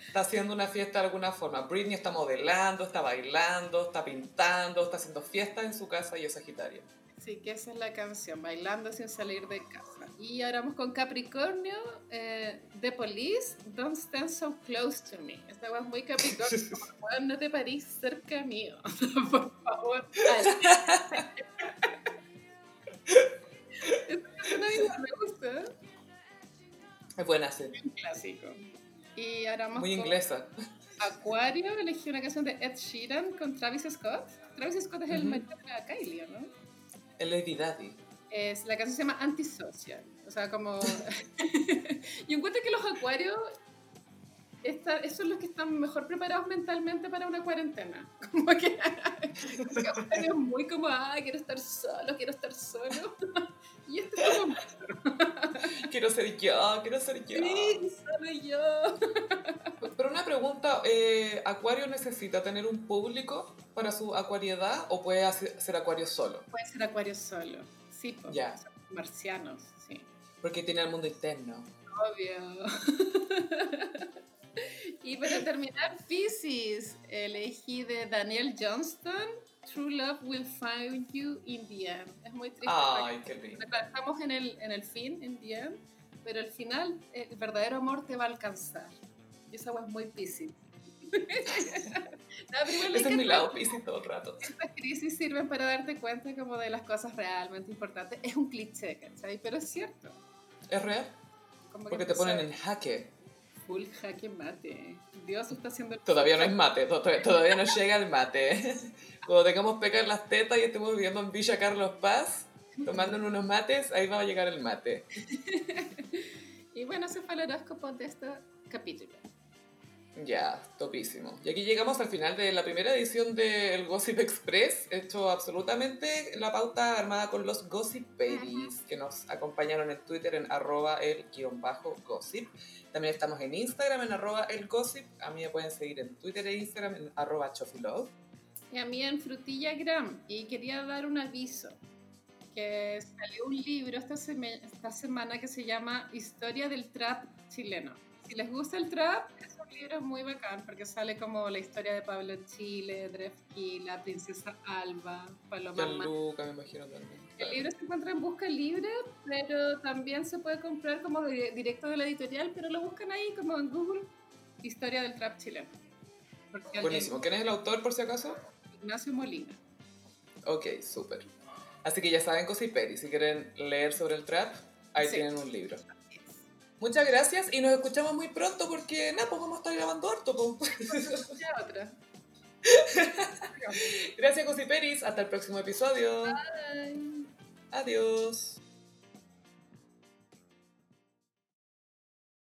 Está haciendo una fiesta de alguna forma. Britney está modelando, está bailando, está pintando, está haciendo fiesta en su casa y es Sagitario. Sí, que esa es la canción, Bailando sin salir de casa. Y ahora vamos con Capricornio, eh, The Police, Don't Stand So Close to Me. Esta es muy Capricornio, (laughs) no te parís cerca mío, (laughs) por favor. Esta me gusta. Es buena, sí. Un clásico. Y ahora vamos Muy inglesa. Acuario, elegí una canción de Ed Sheeran con Travis Scott. Travis Scott es el marido de Kylie, ¿no? El Lady Daddy. Es, la canción se llama Antisocial. O sea, como... (laughs) Yo encuentro que los acuarios esos son los que están mejor preparados mentalmente para una cuarentena. (laughs) Como que (laughs) es muy como, ah, quiero estar solo, quiero estar solo. (laughs) Y este es como... (laughs) quiero ser yo, quiero ser yo. Sí, solo yo. (laughs) Pero una pregunta, eh, ¿Acuario necesita tener un público para su acuariedad o puede ser Acuario solo? Puede ser Acuario solo, sí, pues, ya. marcianos, sí. Porque tiene el mundo interno. Obvio. Y para terminar, Pisces, elegí de Daniel Johnston, True Love Will Find You in the End. Es muy triste. Ay, qué lindo. Estamos en el, en el fin, in the end, pero al final el verdadero amor te va a alcanzar. Y esa es muy Pisces. (laughs) no, Ese es mi lado Pisces todo el rato. Estas crisis sirven para darte cuenta como de las cosas realmente importantes. Es un cliché, ¿cachai? Pero es cierto. ¿Es real? Porque te ponen en jaque. Full jaque mate. Dios está haciendo... Todavía no es mate, todavía no llega el mate. (laughs) Cuando tengamos peca en las tetas y estemos viviendo en Villa Carlos Paz, tomando unos mates, ahí va a llegar el mate. (laughs) y bueno, ese fue el horóscopo de este capítulo. Ya, topísimo. Y aquí llegamos al final de la primera edición del Gossip Express, hecho absolutamente la pauta armada con los Gossip Babies, que nos acompañaron en Twitter en arroba el guion bajo gossip. También estamos en Instagram en arroba el gossip. A mí me pueden seguir en Twitter e Instagram en arroba chofilove. Y a mí en Frutillagram. Y quería dar un aviso, que salió un libro esta, esta semana que se llama Historia del Trap chileno. Si les gusta el trap, libro es muy bacán porque sale como la historia de Pablo Chile, Drefki, la princesa Alba, Paloma. Luca, me imagino también. El libro se encuentra en busca libre, pero también se puede comprar como directo de la editorial, pero lo buscan ahí como en Google, Historia del Trap chileno. Buenísimo. ¿Quién es el autor por si acaso? Ignacio Molina. Ok, súper. Así que ya saben, Cosiperi, si quieren leer sobre el trap, ahí tienen un libro. Muchas gracias y nos escuchamos muy pronto porque, nada, pues vamos a estar grabando harto. (laughs) otra. gracias, Cosiperis. Hasta el próximo episodio. Bye. Adiós.